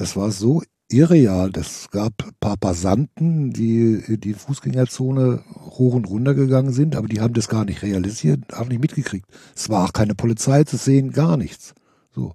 das war so irreal. Es gab ein paar Passanten, die die Fußgängerzone hoch und runter gegangen sind, aber die haben das gar nicht realisiert, haben nicht mitgekriegt. Es war auch keine Polizei zu sehen, gar nichts. So.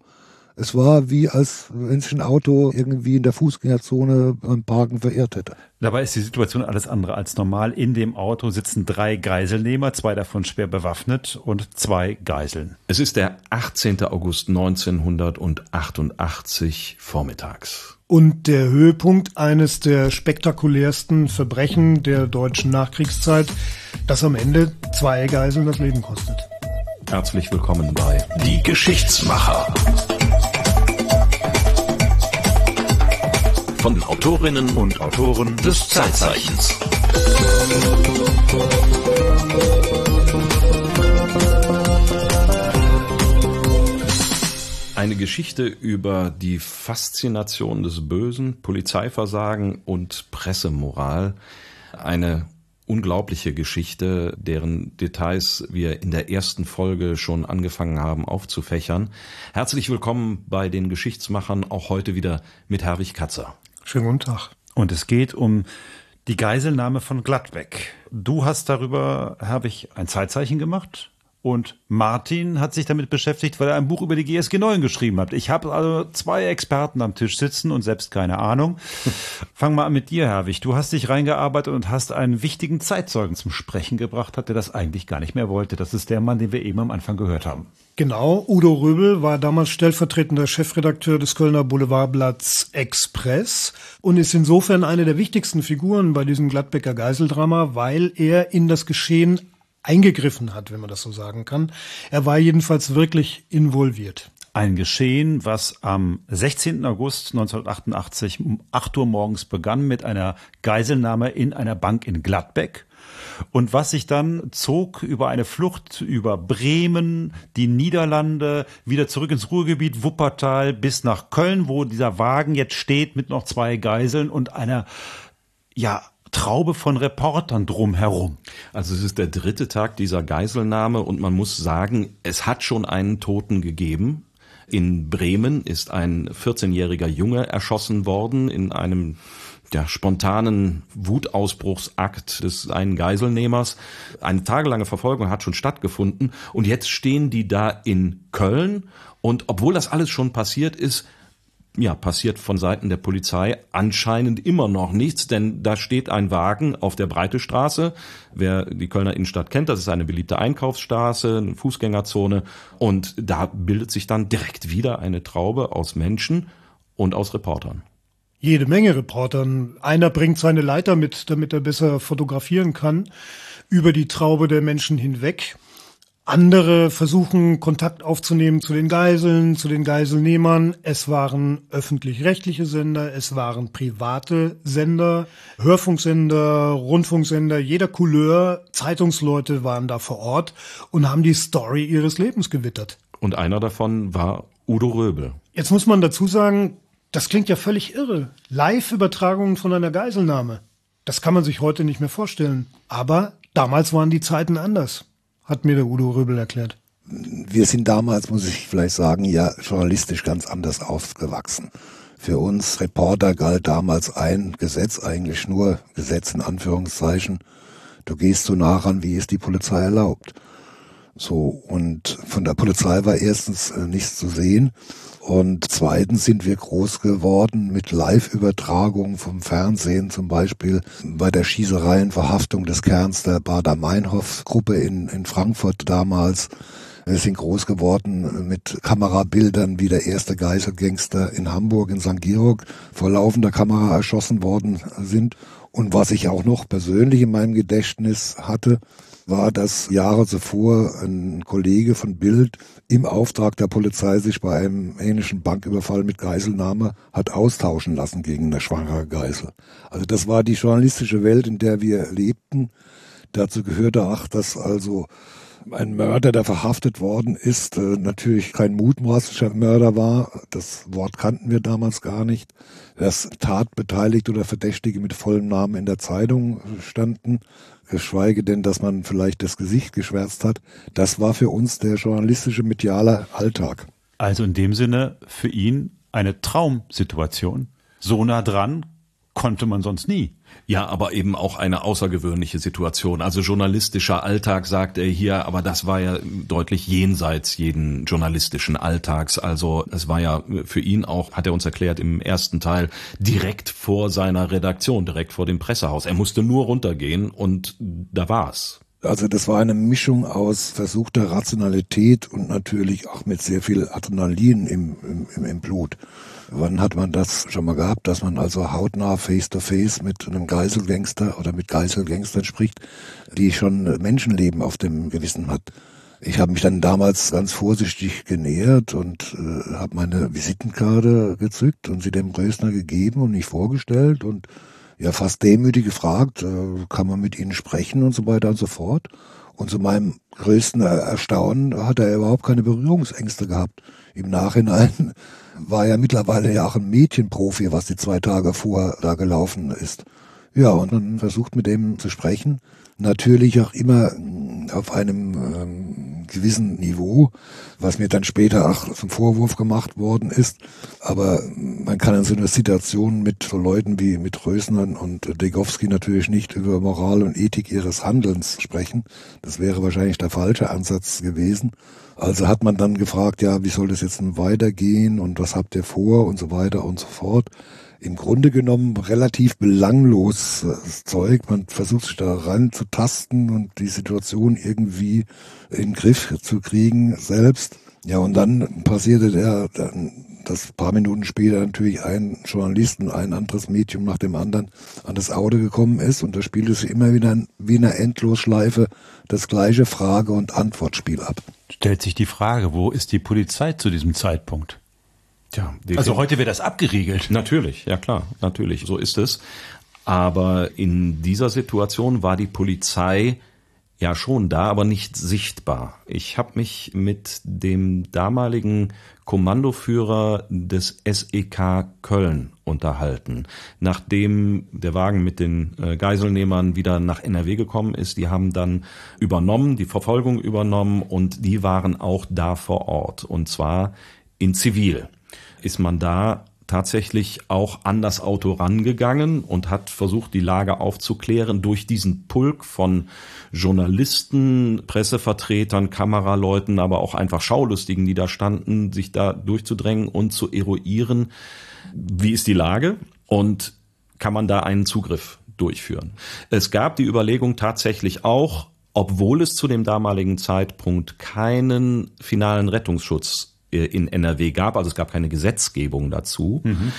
Es war wie, als wenn sich ein Auto irgendwie in der Fußgängerzone beim Parken verirrt hätte. Dabei ist die Situation alles andere als normal. In dem Auto sitzen drei Geiselnehmer, zwei davon schwer bewaffnet und zwei Geiseln. Es ist der 18. August 1988 vormittags. Und der Höhepunkt eines der spektakulärsten Verbrechen der deutschen Nachkriegszeit, das am Ende zwei Geiseln das Leben kostet. Herzlich willkommen bei Die Geschichtsmacher. Von Autorinnen und Autoren des Zeitzeichens. Eine Geschichte über die Faszination des Bösen, Polizeiversagen und Pressemoral. Eine unglaubliche Geschichte, deren Details wir in der ersten Folge schon angefangen haben aufzufächern. Herzlich willkommen bei den Geschichtsmachern, auch heute wieder mit Herwig Katzer. Schönen guten Tag. Und es geht um die Geiselnahme von Gladbeck. Du hast darüber, Herwig, ein Zeitzeichen gemacht. Und Martin hat sich damit beschäftigt, weil er ein Buch über die GSG 9 geschrieben hat. Ich habe also zwei Experten am Tisch sitzen und selbst keine Ahnung. Fang mal an mit dir, Herwig. Du hast dich reingearbeitet und hast einen wichtigen Zeitzeugen zum Sprechen gebracht, hat der das eigentlich gar nicht mehr wollte. Das ist der Mann, den wir eben am Anfang gehört haben. Genau, Udo Röbel war damals stellvertretender Chefredakteur des Kölner Boulevardblatts Express und ist insofern eine der wichtigsten Figuren bei diesem Gladbecker Geiseldrama, weil er in das Geschehen eingegriffen hat, wenn man das so sagen kann. Er war jedenfalls wirklich involviert. Ein Geschehen, was am 16. August 1988 um 8 Uhr morgens begann mit einer Geiselnahme in einer Bank in Gladbeck und was sich dann zog über eine Flucht über Bremen, die Niederlande, wieder zurück ins Ruhrgebiet, Wuppertal bis nach Köln, wo dieser Wagen jetzt steht mit noch zwei Geiseln und einer, ja, Traube von Reportern drumherum. Also es ist der dritte Tag dieser Geiselnahme und man muss sagen, es hat schon einen Toten gegeben. In Bremen ist ein 14-jähriger Junge erschossen worden in einem der spontanen Wutausbruchsakt des einen Geiselnehmers. Eine tagelange Verfolgung hat schon stattgefunden und jetzt stehen die da in Köln und obwohl das alles schon passiert ist, ja, passiert von Seiten der Polizei anscheinend immer noch nichts, denn da steht ein Wagen auf der Breite Straße. Wer die Kölner Innenstadt kennt, das ist eine beliebte Einkaufsstraße, eine Fußgängerzone und da bildet sich dann direkt wieder eine Traube aus Menschen und aus Reportern. Jede Menge Reportern. Einer bringt seine Leiter mit, damit er besser fotografieren kann, über die Traube der Menschen hinweg. Andere versuchen Kontakt aufzunehmen zu den Geiseln, zu den Geiselnehmern. Es waren öffentlich-rechtliche Sender, es waren private Sender, Hörfunksender, Rundfunksender, jeder Couleur, Zeitungsleute waren da vor Ort und haben die Story ihres Lebens gewittert. Und einer davon war Udo Röbel. Jetzt muss man dazu sagen, das klingt ja völlig irre. Live-Übertragungen von einer Geiselnahme. Das kann man sich heute nicht mehr vorstellen. Aber damals waren die Zeiten anders hat mir der Udo Röbel erklärt. Wir sind damals, muss ich vielleicht sagen, ja journalistisch ganz anders aufgewachsen. Für uns Reporter galt damals ein Gesetz, eigentlich nur Gesetz in Anführungszeichen. Du gehst so nah ran, wie es die Polizei erlaubt. So, und von der Polizei war erstens äh, nichts zu sehen. Und zweitens sind wir groß geworden mit Live-Übertragungen vom Fernsehen, zum Beispiel bei der Schießereienverhaftung des Kerns der Bader-Meinhof-Gruppe in, in Frankfurt damals. Wir sind groß geworden mit Kamerabildern, wie der erste Geiselgangster in Hamburg, in St. Georg, vor laufender Kamera erschossen worden sind. Und was ich auch noch persönlich in meinem Gedächtnis hatte, war, dass Jahre zuvor ein Kollege von Bild im Auftrag der Polizei sich bei einem ähnlichen Banküberfall mit Geiselnahme hat austauschen lassen gegen eine schwangere Geisel. Also das war die journalistische Welt, in der wir lebten. Dazu gehörte auch, dass also ein Mörder, der verhaftet worden ist, äh, natürlich kein mutmaßlicher Mörder war. Das Wort kannten wir damals gar nicht. Dass Tatbeteiligte oder Verdächtige mit vollem Namen in der Zeitung standen, geschweige denn, dass man vielleicht das Gesicht geschwärzt hat. Das war für uns der journalistische mediale Alltag. Also in dem Sinne für ihn eine Traumsituation. So nah dran konnte man sonst nie. Ja, aber eben auch eine außergewöhnliche Situation. Also journalistischer Alltag, sagt er hier, aber das war ja deutlich jenseits jeden journalistischen Alltags. Also es war ja für ihn auch, hat er uns erklärt im ersten Teil, direkt vor seiner Redaktion, direkt vor dem Pressehaus. Er musste nur runtergehen und da war's. Also das war eine Mischung aus versuchter Rationalität und natürlich auch mit sehr viel Adrenalin im, im, im Blut. Wann hat man das schon mal gehabt, dass man also hautnah face-to-face -face mit einem Geiselgangster oder mit Geiselgangstern spricht, die schon Menschenleben auf dem Gewissen hat? Ich habe mich dann damals ganz vorsichtig genähert und äh, habe meine Visitenkarte gezückt und sie dem Rösner gegeben und mich vorgestellt und ja fast demütig gefragt, äh, kann man mit Ihnen sprechen und so weiter und so fort. Und zu meinem größten Erstaunen hat er überhaupt keine Berührungsängste gehabt. Im Nachhinein war er mittlerweile ja auch ein Mädchenprofi, was die zwei Tage vor da gelaufen ist. Ja, und dann versucht mit dem zu sprechen. Natürlich auch immer auf einem ähm, gewissen Niveau, was mir dann später auch zum Vorwurf gemacht worden ist. Aber man kann in so einer Situation mit so Leuten wie mit Rösnern und Degowski natürlich nicht über Moral und Ethik ihres Handelns sprechen. Das wäre wahrscheinlich der falsche Ansatz gewesen. Also hat man dann gefragt, ja, wie soll das jetzt weitergehen und was habt ihr vor und so weiter und so fort im Grunde genommen relativ belanglos Zeug. Man versucht sich da ranzutasten und die Situation irgendwie in den Griff zu kriegen selbst. Ja, und dann passierte der, dass paar Minuten später natürlich ein Journalist und ein anderes Medium nach dem anderen an das Auto gekommen ist und da spielte sich immer wieder wie eine Endlosschleife das gleiche Frage- und Antwortspiel ab. Stellt sich die Frage, wo ist die Polizei zu diesem Zeitpunkt? Tja, also heute wäre das abgeriegelt. Natürlich, ja klar, natürlich, so ist es. Aber in dieser Situation war die Polizei ja schon da, aber nicht sichtbar. Ich habe mich mit dem damaligen Kommandoführer des SEK Köln unterhalten. Nachdem der Wagen mit den äh, Geiselnehmern wieder nach NRW gekommen ist, die haben dann übernommen, die Verfolgung übernommen und die waren auch da vor Ort und zwar in Zivil ist man da tatsächlich auch an das Auto rangegangen und hat versucht, die Lage aufzuklären durch diesen Pulk von Journalisten, Pressevertretern, Kameraleuten, aber auch einfach Schaulustigen, die da standen, sich da durchzudrängen und zu eruieren, wie ist die Lage und kann man da einen Zugriff durchführen. Es gab die Überlegung tatsächlich auch, obwohl es zu dem damaligen Zeitpunkt keinen finalen Rettungsschutz in NRW gab, also es gab keine Gesetzgebung dazu, mhm.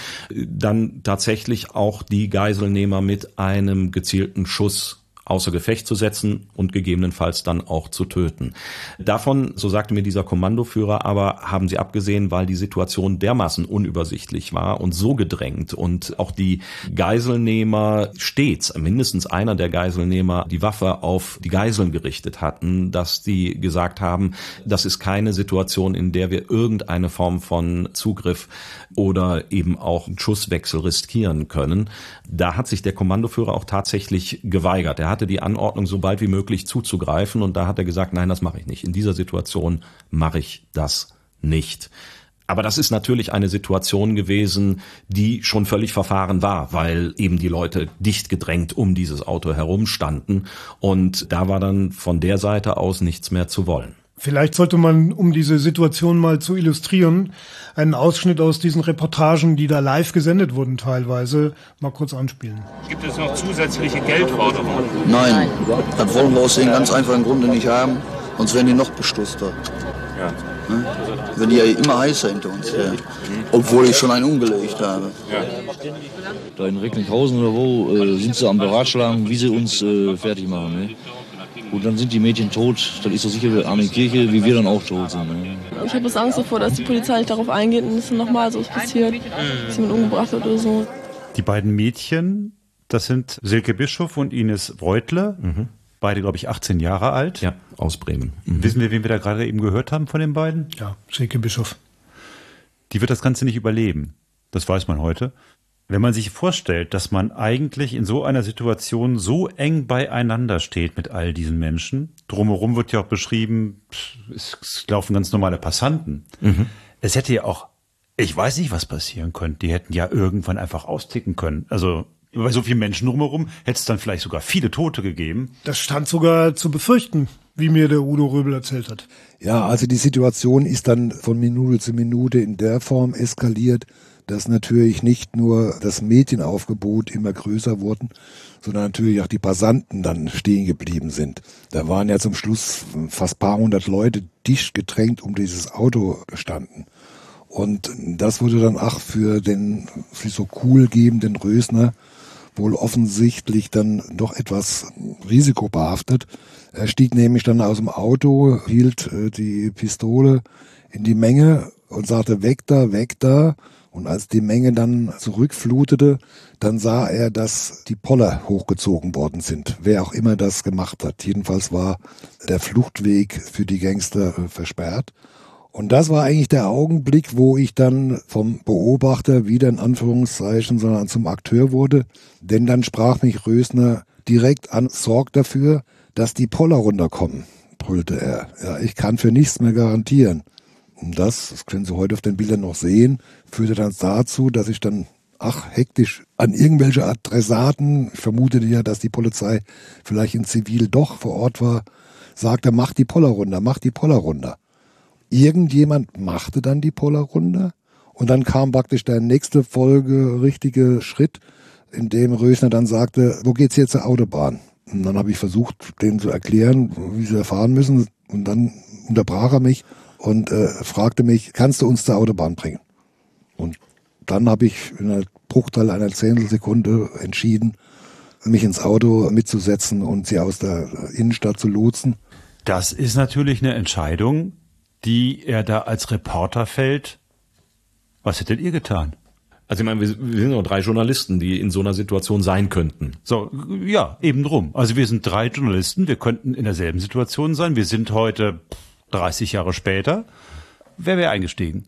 dann tatsächlich auch die Geiselnehmer mit einem gezielten Schuss außer Gefecht zu setzen und gegebenenfalls dann auch zu töten. Davon, so sagte mir dieser Kommandoführer, aber haben sie abgesehen, weil die Situation dermaßen unübersichtlich war und so gedrängt und auch die Geiselnehmer stets, mindestens einer der Geiselnehmer, die Waffe auf die Geiseln gerichtet hatten, dass die gesagt haben, das ist keine Situation, in der wir irgendeine Form von Zugriff oder eben auch Schusswechsel riskieren können. Da hat sich der Kommandoführer auch tatsächlich geweigert. Er hatte die Anordnung, so bald wie möglich zuzugreifen und da hat er gesagt, nein, das mache ich nicht. In dieser Situation mache ich das nicht. Aber das ist natürlich eine Situation gewesen, die schon völlig verfahren war, weil eben die Leute dicht gedrängt um dieses Auto herumstanden und da war dann von der Seite aus nichts mehr zu wollen. Vielleicht sollte man, um diese Situation mal zu illustrieren, einen Ausschnitt aus diesen Reportagen, die da live gesendet wurden teilweise, mal kurz anspielen. Gibt es noch zusätzliche Geldforderungen? Nein, das wollen wir aus dem ganz einfachen Grunde nicht haben, sonst werden die noch bestuster. Ja. Ne? Wenn die ja immer heißer hinter uns her. Obwohl ich schon einen umgelegt habe. Ja. Da in Recklinghausen oder wo äh, sind sie am Beratschlagen, wie sie uns äh, fertig machen. Ne? Gut, dann sind die Mädchen tot, dann ist doch sicher Armin Kirche, wie wir dann auch tot sind. Ne? Ich habe jetzt Angst davor, dass die Polizei nicht darauf eingeht und es nochmal so passiert, dass jemand umgebracht wird oder so. Die beiden Mädchen, das sind Silke Bischof und Ines Reutle. Mhm. Beide, glaube ich, 18 Jahre alt. Ja, aus Bremen. Mhm. Wissen wir, wen wir da gerade eben gehört haben von den beiden? Ja, Silke Bischof. Die wird das Ganze nicht überleben. Das weiß man heute. Wenn man sich vorstellt, dass man eigentlich in so einer Situation so eng beieinander steht mit all diesen Menschen, drumherum wird ja auch beschrieben, es laufen ganz normale Passanten. Mhm. Es hätte ja auch Ich weiß nicht, was passieren könnte. Die hätten ja irgendwann einfach austicken können. Also bei so vielen Menschen drumherum hätte es dann vielleicht sogar viele Tote gegeben. Das stand sogar zu befürchten, wie mir der Udo Röbel erzählt hat. Ja, also die Situation ist dann von Minute zu Minute in der Form eskaliert, dass natürlich nicht nur das Medienaufgebot immer größer wurden, sondern natürlich auch die Passanten dann stehen geblieben sind. Da waren ja zum Schluss fast paar hundert Leute dicht gedrängt um dieses Auto gestanden. Und das wurde dann auch für den für so cool gebenden Rösner wohl offensichtlich dann doch etwas risikobehaftet. Er stieg nämlich dann aus dem Auto, hielt äh, die Pistole in die Menge und sagte, weg da, weg da. Und als die Menge dann zurückflutete, dann sah er, dass die Poller hochgezogen worden sind. Wer auch immer das gemacht hat. Jedenfalls war der Fluchtweg für die Gangster äh, versperrt. Und das war eigentlich der Augenblick, wo ich dann vom Beobachter wieder in Anführungszeichen, sondern zum Akteur wurde. Denn dann sprach mich Rösner direkt an, sorg dafür, dass die Poller runterkommen, brüllte er. Ja, ich kann für nichts mehr garantieren. Und das, das können Sie heute auf den Bildern noch sehen, führte dann dazu, dass ich dann, ach, hektisch an irgendwelche Adressaten, ich vermutete ja, dass die Polizei vielleicht in Zivil doch vor Ort war, sagte, mach die Poller runter, mach die Poller runter. Irgendjemand machte dann die Poller runter und dann kam praktisch der nächste Folge richtige Schritt, in dem Rösner dann sagte, wo geht's jetzt zur Autobahn? Und dann habe ich versucht, denen zu erklären, wie sie fahren müssen. Und dann unterbrach er mich und äh, fragte mich, kannst du uns zur Autobahn bringen? Und dann habe ich in einer Bruchteil einer Zehntelsekunde entschieden, mich ins Auto mitzusetzen und sie aus der Innenstadt zu lotsen. Das ist natürlich eine Entscheidung, die er da als Reporter fällt. Was hättet ihr getan? Also ich meine, wir, wir sind nur drei Journalisten, die in so einer Situation sein könnten. So, ja, eben drum. Also wir sind drei Journalisten, wir könnten in derselben Situation sein. Wir sind heute 30 Jahre später. Wer wäre eingestiegen?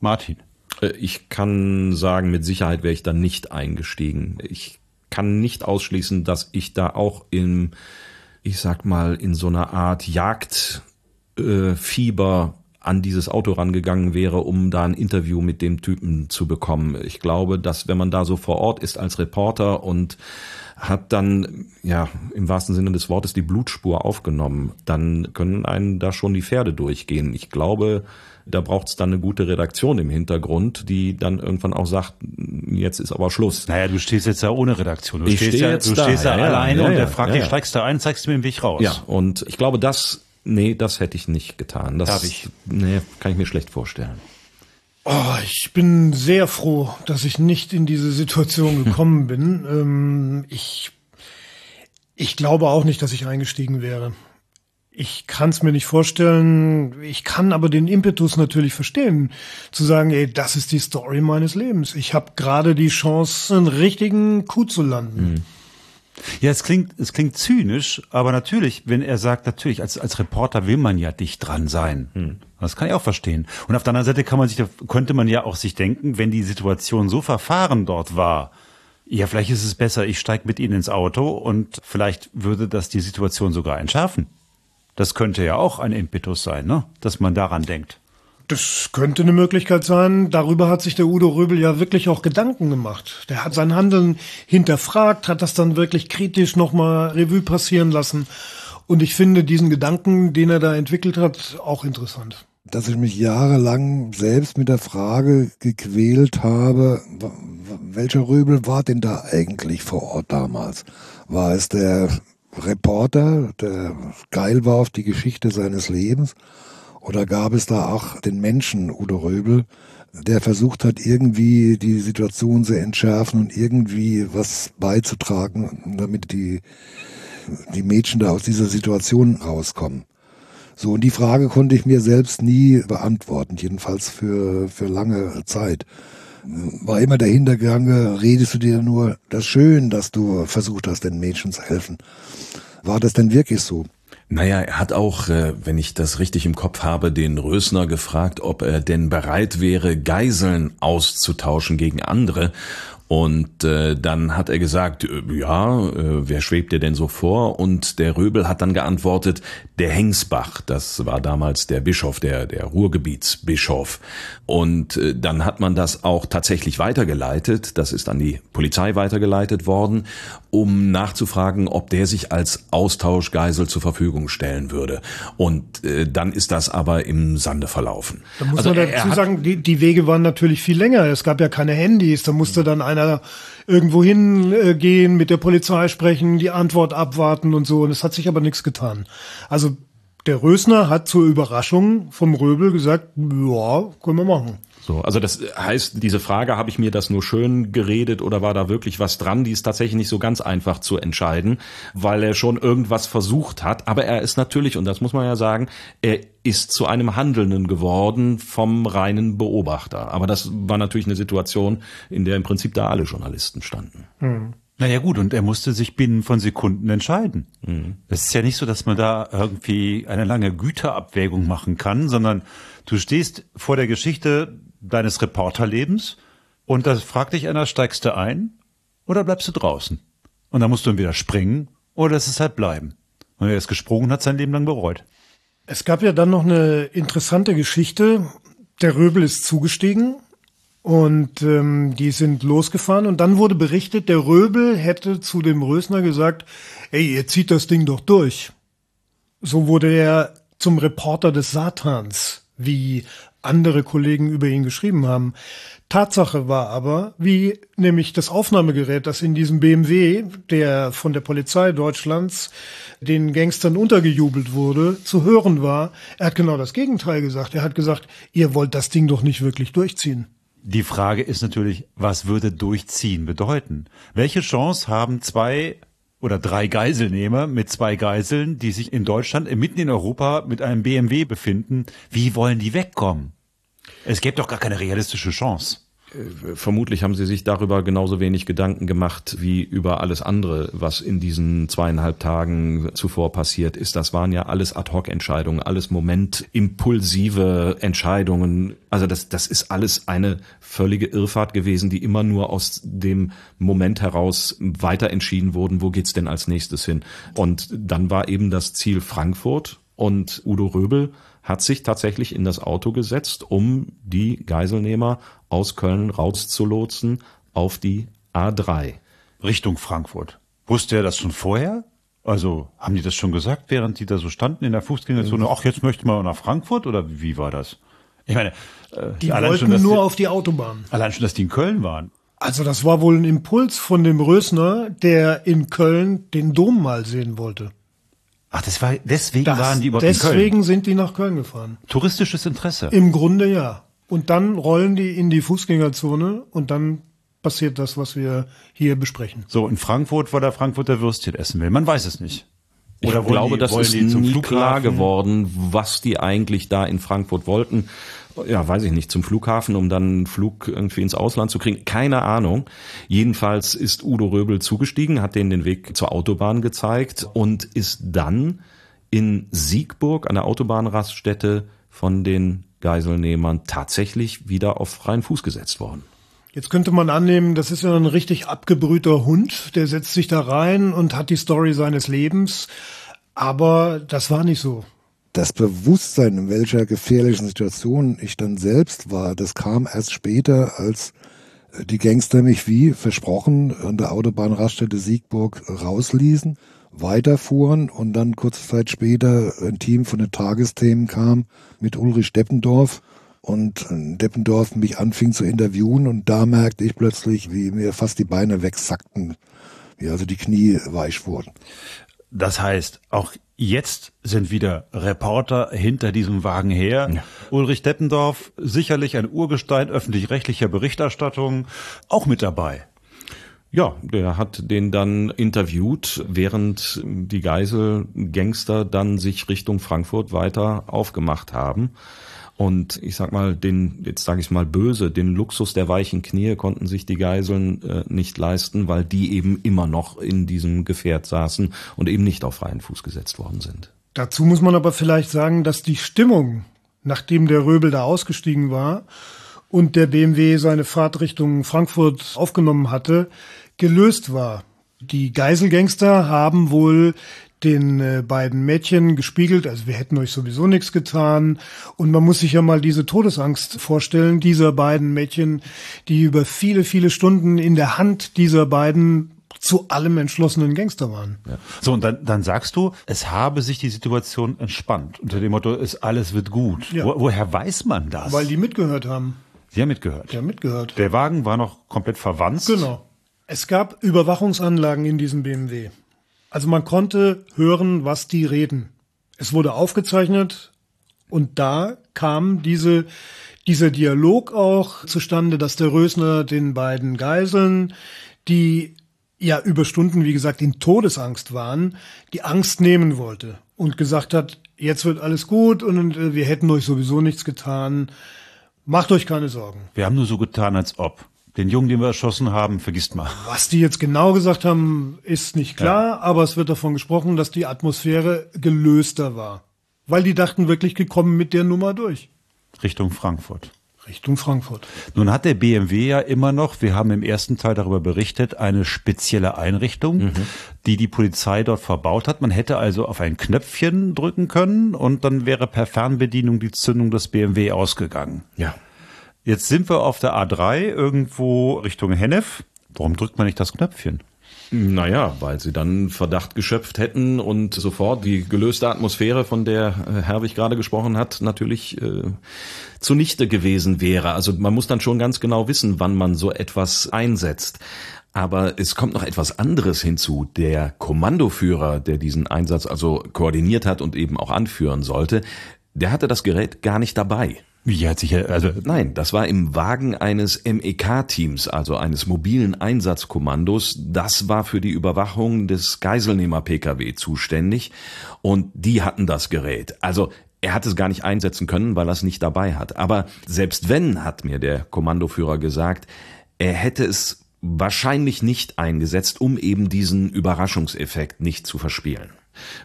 Martin. Äh, ich kann sagen, mit Sicherheit wäre ich da nicht eingestiegen. Ich kann nicht ausschließen, dass ich da auch in, ich sag mal, in so einer Art Jagd äh, an dieses Auto rangegangen wäre, um da ein Interview mit dem Typen zu bekommen. Ich glaube, dass wenn man da so vor Ort ist als Reporter und hat dann, ja, im wahrsten Sinne des Wortes die Blutspur aufgenommen, dann können einen da schon die Pferde durchgehen. Ich glaube, da braucht es dann eine gute Redaktion im Hintergrund, die dann irgendwann auch sagt, jetzt ist aber Schluss. Naja, du stehst jetzt ja ohne Redaktion. Du ich stehst stehe ja, jetzt du da, stehst ja, ja, alleine ja, und der fragt dich, steigst du ein, zeigst du mir den Weg raus. Ja, und ich glaube, das, nee, das hätte ich nicht getan. Das, Darf ich? Nee, kann ich mir schlecht vorstellen. Oh, ich bin sehr froh, dass ich nicht in diese Situation gekommen bin. Ähm, ich, ich glaube auch nicht, dass ich eingestiegen wäre. Ich kann es mir nicht vorstellen. Ich kann aber den Impetus natürlich verstehen, zu sagen, ey, das ist die Story meines Lebens. Ich habe gerade die Chance, einen richtigen Coup zu landen. Ja, es klingt, es klingt zynisch, aber natürlich, wenn er sagt, natürlich, als, als Reporter will man ja dicht dran sein. Das kann ich auch verstehen. Und auf der anderen Seite kann man sich, könnte man ja auch sich denken, wenn die Situation so verfahren dort war, ja, vielleicht ist es besser, ich steige mit Ihnen ins Auto und vielleicht würde das die Situation sogar entschärfen. Das könnte ja auch ein Impetus sein, ne? Dass man daran denkt. Das könnte eine Möglichkeit sein. Darüber hat sich der Udo Röbel ja wirklich auch Gedanken gemacht. Der hat sein Handeln hinterfragt, hat das dann wirklich kritisch nochmal Revue passieren lassen. Und ich finde diesen Gedanken, den er da entwickelt hat, auch interessant. dass ich mich jahrelang selbst mit der Frage gequält habe, welcher Röbel war denn da eigentlich vor Ort damals? War es der Reporter, der geil war auf die Geschichte seines Lebens? Oder gab es da auch den Menschen Udo Röbel, der versucht hat, irgendwie die Situation zu entschärfen und irgendwie was beizutragen, damit die, die Mädchen da aus dieser Situation rauskommen? So, und die Frage konnte ich mir selbst nie beantworten, jedenfalls für, für lange Zeit. War immer der Hintergedanke, redest du dir nur das schön, dass du versucht hast, den Mädchen zu helfen. War das denn wirklich so? Naja, er hat auch, äh, wenn ich das richtig im Kopf habe, den Rösner gefragt, ob er denn bereit wäre, Geiseln auszutauschen gegen andere. Und äh, dann hat er gesagt, äh, ja, äh, wer schwebt dir denn so vor? Und der Röbel hat dann geantwortet, der Hengsbach, das war damals der Bischof, der, der Ruhrgebietsbischof. Und äh, dann hat man das auch tatsächlich weitergeleitet, das ist an die Polizei weitergeleitet worden, um nachzufragen, ob der sich als Austauschgeisel zur Verfügung stellen würde. Und äh, dann ist das aber im Sande verlaufen. Da muss also man dazu sagen, die, die Wege waren natürlich viel länger. Es gab ja keine Handys, da musste dann ein einer irgendwo hingehen, äh, mit der Polizei sprechen, die Antwort abwarten und so. Und es hat sich aber nichts getan. Also der Rösner hat zur Überraschung vom Röbel gesagt, ja, können wir machen. So, also das heißt, diese Frage, habe ich mir das nur schön geredet oder war da wirklich was dran? Die ist tatsächlich nicht so ganz einfach zu entscheiden, weil er schon irgendwas versucht hat. Aber er ist natürlich, und das muss man ja sagen, er ist zu einem Handelnden geworden vom reinen Beobachter. Aber das war natürlich eine Situation, in der im Prinzip da alle Journalisten standen. Mhm. Naja gut, und er musste sich binnen von Sekunden entscheiden. Mhm. Es ist ja nicht so, dass man da irgendwie eine lange Güterabwägung machen kann, sondern du stehst vor der Geschichte deines Reporterlebens und da fragt dich einer, steigst du ein oder bleibst du draußen? Und dann musst du entweder springen oder lässt es halt bleiben. Und er ist gesprungen, hat sein Leben lang bereut. Es gab ja dann noch eine interessante Geschichte. Der Röbel ist zugestiegen und ähm, die sind losgefahren und dann wurde berichtet, der Röbel hätte zu dem Rösner gesagt, ey, ihr zieht das Ding doch durch. So wurde er zum Reporter des Satans, wie andere Kollegen über ihn geschrieben haben. Tatsache war aber, wie nämlich das Aufnahmegerät, das in diesem BMW, der von der Polizei Deutschlands den Gangstern untergejubelt wurde, zu hören war. Er hat genau das Gegenteil gesagt. Er hat gesagt, ihr wollt das Ding doch nicht wirklich durchziehen. Die Frage ist natürlich, was würde durchziehen bedeuten? Welche Chance haben zwei oder drei Geiselnehmer mit zwei Geiseln, die sich in Deutschland, mitten in Europa mit einem BMW befinden? Wie wollen die wegkommen? Es gäbe doch gar keine realistische Chance. Äh, vermutlich haben sie sich darüber genauso wenig Gedanken gemacht wie über alles andere, was in diesen zweieinhalb Tagen zuvor passiert ist. Das waren ja alles Ad-hoc-Entscheidungen, alles momentimpulsive Entscheidungen. Also das, das ist alles eine völlige Irrfahrt gewesen, die immer nur aus dem Moment heraus weiter entschieden wurden, wo geht's denn als nächstes hin. Und dann war eben das Ziel Frankfurt und Udo Röbel hat sich tatsächlich in das Auto gesetzt, um die Geiselnehmer aus Köln rauszulotsen auf die A3. Richtung Frankfurt. Wusste er das schon vorher? Also haben die das schon gesagt, während die da so standen in der Fußgängerzone? Ach, jetzt möchte man nach Frankfurt oder wie war das? Ich meine, äh, die wollten schon, nur die, auf die Autobahn. Allein schon, dass die in Köln waren. Also das war wohl ein Impuls von dem Rösner, der in Köln den Dom mal sehen wollte. Ach, das war, deswegen das, waren die überhaupt Deswegen in Köln. sind die nach Köln gefahren. Touristisches Interesse. Im Grunde ja. Und dann rollen die in die Fußgängerzone und dann passiert das, was wir hier besprechen. So, in Frankfurt, weil der Frankfurter Würstchen essen will. Man weiß es nicht. Oder ich glaube, die, das ist nie Flughafen? klar geworden, was die eigentlich da in Frankfurt wollten ja, weiß ich nicht, zum Flughafen, um dann einen Flug irgendwie ins Ausland zu kriegen. Keine Ahnung. Jedenfalls ist Udo Röbel zugestiegen, hat denen den Weg zur Autobahn gezeigt und ist dann in Siegburg an der Autobahnraststätte von den Geiselnehmern tatsächlich wieder auf freien Fuß gesetzt worden. Jetzt könnte man annehmen, das ist ja ein richtig abgebrühter Hund, der setzt sich da rein und hat die Story seines Lebens. Aber das war nicht so das Bewusstsein, in welcher gefährlichen Situation ich dann selbst war, das kam erst später, als äh, die Gangster mich wie versprochen an der Autobahnraststätte Siegburg rausließen, weiterfuhren und dann kurze Zeit später ein Team von den Tagesthemen kam mit Ulrich Deppendorf und äh, Deppendorf mich anfing zu interviewen und da merkte ich plötzlich, wie mir fast die Beine wegsackten, wie also die Knie weich wurden. Das heißt, auch Jetzt sind wieder Reporter hinter diesem Wagen her. Ja. Ulrich Deppendorf, sicherlich ein Urgestein öffentlich-rechtlicher Berichterstattung, auch mit dabei. Ja, der hat den dann interviewt, während die Geiselgangster dann sich Richtung Frankfurt weiter aufgemacht haben. Und ich sag mal, den, jetzt sage ich mal böse, den Luxus der weichen Knie konnten sich die Geiseln äh, nicht leisten, weil die eben immer noch in diesem Gefährt saßen und eben nicht auf freien Fuß gesetzt worden sind. Dazu muss man aber vielleicht sagen, dass die Stimmung, nachdem der Röbel da ausgestiegen war und der BMW seine Fahrt Richtung Frankfurt aufgenommen hatte, gelöst war. Die Geiselgangster haben wohl den äh, beiden Mädchen gespiegelt, also wir hätten euch sowieso nichts getan. Und man muss sich ja mal diese Todesangst vorstellen, dieser beiden Mädchen, die über viele, viele Stunden in der Hand dieser beiden zu allem entschlossenen Gangster waren. Ja. So, und dann, dann sagst du, es habe sich die Situation entspannt. Unter dem Motto, es alles wird gut. Ja. Wo, woher weiß man das? Weil die mitgehört haben. Sie haben mitgehört. Ja, mitgehört. Der Wagen war noch komplett verwandt. Genau. Es gab Überwachungsanlagen in diesem BMW. Also man konnte hören, was die reden. Es wurde aufgezeichnet und da kam diese, dieser Dialog auch zustande, dass der Rösner den beiden Geiseln, die ja über Stunden, wie gesagt, in Todesangst waren, die Angst nehmen wollte und gesagt hat, jetzt wird alles gut und äh, wir hätten euch sowieso nichts getan. Macht euch keine Sorgen. Wir haben nur so getan, als ob. Den Jungen, den wir erschossen haben, vergisst mal. Was die jetzt genau gesagt haben, ist nicht klar, ja. aber es wird davon gesprochen, dass die Atmosphäre gelöster war. Weil die dachten wirklich gekommen mit der Nummer durch. Richtung Frankfurt. Richtung Frankfurt. Nun hat der BMW ja immer noch, wir haben im ersten Teil darüber berichtet, eine spezielle Einrichtung, mhm. die die Polizei dort verbaut hat. Man hätte also auf ein Knöpfchen drücken können und dann wäre per Fernbedienung die Zündung des BMW ausgegangen. Ja. Jetzt sind wir auf der A3 irgendwo Richtung Hennef. Warum drückt man nicht das Knöpfchen? Naja, weil sie dann Verdacht geschöpft hätten und sofort die gelöste Atmosphäre, von der äh, Herwig gerade gesprochen hat, natürlich äh, zunichte gewesen wäre. Also man muss dann schon ganz genau wissen, wann man so etwas einsetzt. Aber es kommt noch etwas anderes hinzu. Der Kommandoführer, der diesen Einsatz also koordiniert hat und eben auch anführen sollte, der hatte das Gerät gar nicht dabei. Wie hat sich also nein, das war im Wagen eines MEK-Teams, also eines mobilen Einsatzkommandos. Das war für die Überwachung des Geiselnehmer-PKW zuständig und die hatten das Gerät. Also er hat es gar nicht einsetzen können, weil er es nicht dabei hat. Aber selbst wenn, hat mir der Kommandoführer gesagt, er hätte es wahrscheinlich nicht eingesetzt, um eben diesen Überraschungseffekt nicht zu verspielen.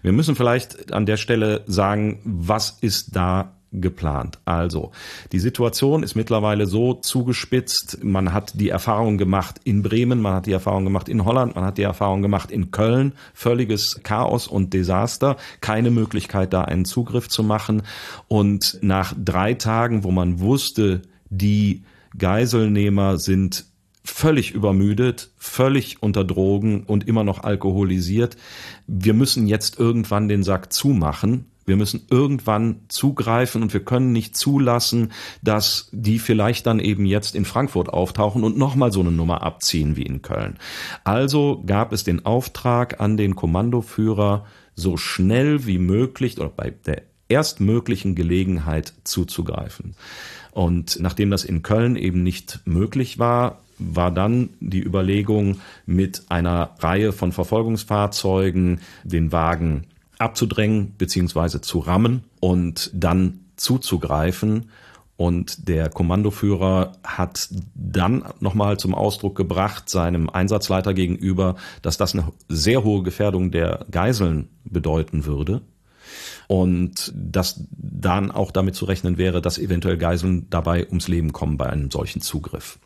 Wir müssen vielleicht an der Stelle sagen, was ist da geplant. Also, die Situation ist mittlerweile so zugespitzt, man hat die Erfahrung gemacht in Bremen, man hat die Erfahrung gemacht in Holland, man hat die Erfahrung gemacht in Köln, völliges Chaos und Desaster, keine Möglichkeit da einen Zugriff zu machen und nach drei Tagen, wo man wusste, die Geiselnehmer sind völlig übermüdet, völlig unter Drogen und immer noch alkoholisiert. Wir müssen jetzt irgendwann den Sack zumachen wir müssen irgendwann zugreifen und wir können nicht zulassen, dass die vielleicht dann eben jetzt in Frankfurt auftauchen und nochmal so eine Nummer abziehen wie in Köln. Also gab es den Auftrag an den Kommandoführer, so schnell wie möglich oder bei der erstmöglichen Gelegenheit zuzugreifen. Und nachdem das in Köln eben nicht möglich war, war dann die Überlegung, mit einer Reihe von Verfolgungsfahrzeugen den Wagen abzudrängen beziehungsweise zu rammen und dann zuzugreifen. Und der Kommandoführer hat dann nochmal zum Ausdruck gebracht, seinem Einsatzleiter gegenüber, dass das eine sehr hohe Gefährdung der Geiseln bedeuten würde. Und dass dann auch damit zu rechnen wäre, dass eventuell Geiseln dabei ums Leben kommen bei einem solchen Zugriff.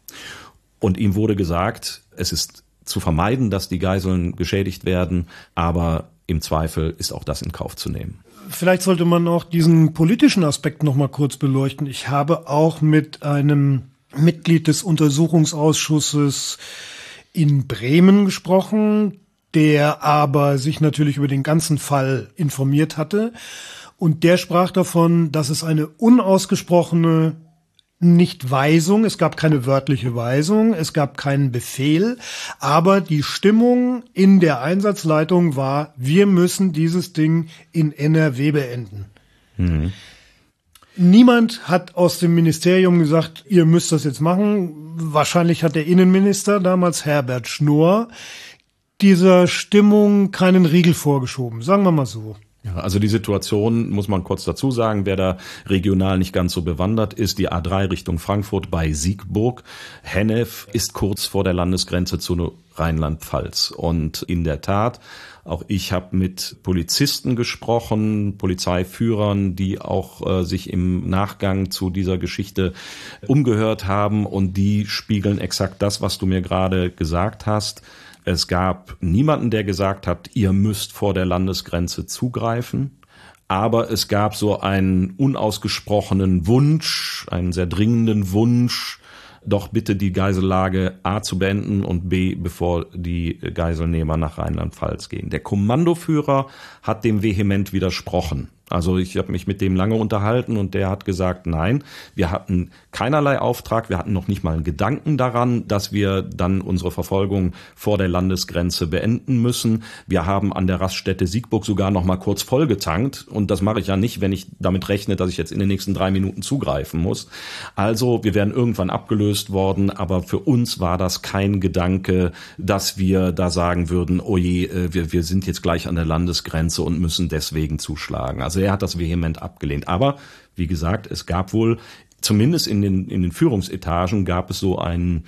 Und ihm wurde gesagt, es ist zu vermeiden, dass die Geiseln geschädigt werden, aber im Zweifel ist auch das in Kauf zu nehmen. Vielleicht sollte man auch diesen politischen Aspekt noch mal kurz beleuchten. Ich habe auch mit einem Mitglied des Untersuchungsausschusses in Bremen gesprochen, der aber sich natürlich über den ganzen Fall informiert hatte. Und der sprach davon, dass es eine unausgesprochene nicht Weisung, es gab keine wörtliche Weisung, es gab keinen Befehl, aber die Stimmung in der Einsatzleitung war, wir müssen dieses Ding in NRW beenden. Mhm. Niemand hat aus dem Ministerium gesagt, ihr müsst das jetzt machen. Wahrscheinlich hat der Innenminister damals Herbert Schnorr dieser Stimmung keinen Riegel vorgeschoben, sagen wir mal so. Ja, also die Situation muss man kurz dazu sagen, wer da regional nicht ganz so bewandert ist, die A3 Richtung Frankfurt bei Siegburg. Hennef ist kurz vor der Landesgrenze zu Rheinland-Pfalz. Und in der Tat, auch ich habe mit Polizisten gesprochen, Polizeiführern, die auch äh, sich im Nachgang zu dieser Geschichte umgehört haben und die spiegeln exakt das, was du mir gerade gesagt hast. Es gab niemanden, der gesagt hat, ihr müsst vor der Landesgrenze zugreifen. Aber es gab so einen unausgesprochenen Wunsch, einen sehr dringenden Wunsch, doch bitte die Geisellage A zu beenden und B, bevor die Geiselnehmer nach Rheinland-Pfalz gehen. Der Kommandoführer hat dem vehement widersprochen. Also ich habe mich mit dem lange unterhalten und der hat gesagt, nein, wir hatten keinerlei Auftrag, wir hatten noch nicht mal einen Gedanken daran, dass wir dann unsere Verfolgung vor der Landesgrenze beenden müssen. Wir haben an der Raststätte Siegburg sogar noch mal kurz vollgetankt und das mache ich ja nicht, wenn ich damit rechne, dass ich jetzt in den nächsten drei Minuten zugreifen muss. Also wir werden irgendwann abgelöst worden, aber für uns war das kein Gedanke, dass wir da sagen würden, oh je, äh, wir, wir sind jetzt gleich an der Landesgrenze und müssen deswegen zuschlagen. Also also er hat das vehement abgelehnt. Aber wie gesagt, es gab wohl zumindest in den, in den Führungsetagen gab es so einen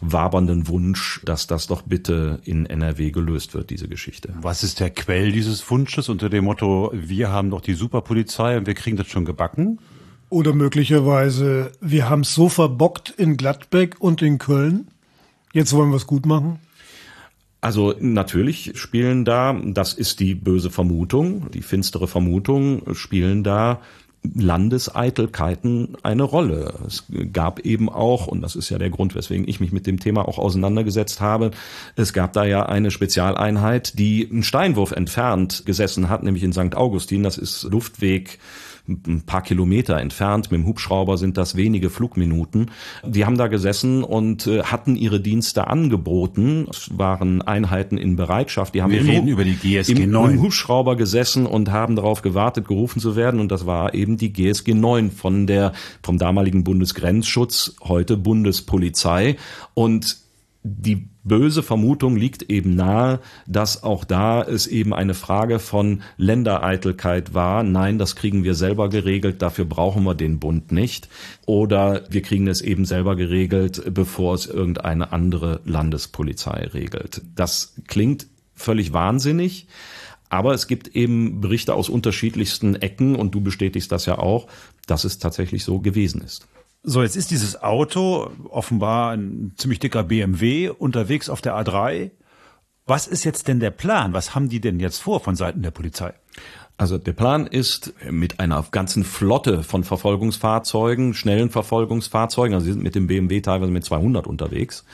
wabernden Wunsch, dass das doch bitte in NRW gelöst wird, diese Geschichte. Was ist der Quell dieses Wunsches unter dem Motto, wir haben doch die Superpolizei und wir kriegen das schon gebacken? Oder möglicherweise, wir haben es so verbockt in Gladbeck und in Köln, jetzt wollen wir es gut machen? Also natürlich spielen da, das ist die böse Vermutung, die finstere Vermutung, spielen da Landeseitelkeiten eine Rolle. Es gab eben auch, und das ist ja der Grund, weswegen ich mich mit dem Thema auch auseinandergesetzt habe, es gab da ja eine Spezialeinheit, die einen Steinwurf entfernt gesessen hat, nämlich in St. Augustin, das ist Luftweg ein paar Kilometer entfernt. Mit dem Hubschrauber sind das wenige Flugminuten. Die haben da gesessen und äh, hatten ihre Dienste angeboten. Es waren Einheiten in Bereitschaft. Die haben Wir im, reden über die GSG im, 9. im Hubschrauber gesessen und haben darauf gewartet, gerufen zu werden. Und das war eben die GSG 9 von der, vom damaligen Bundesgrenzschutz, heute Bundespolizei. Und die böse Vermutung liegt eben nahe, dass auch da es eben eine Frage von Ländereitelkeit war. Nein, das kriegen wir selber geregelt, dafür brauchen wir den Bund nicht. Oder wir kriegen es eben selber geregelt, bevor es irgendeine andere Landespolizei regelt. Das klingt völlig wahnsinnig. Aber es gibt eben Berichte aus unterschiedlichsten Ecken und du bestätigst das ja auch, dass es tatsächlich so gewesen ist. So, jetzt ist dieses Auto offenbar ein ziemlich dicker BMW unterwegs auf der A3. Was ist jetzt denn der Plan? Was haben die denn jetzt vor von Seiten der Polizei? Also der Plan ist mit einer ganzen Flotte von Verfolgungsfahrzeugen, schnellen Verfolgungsfahrzeugen, also sie sind mit dem BMW teilweise mit 200 unterwegs,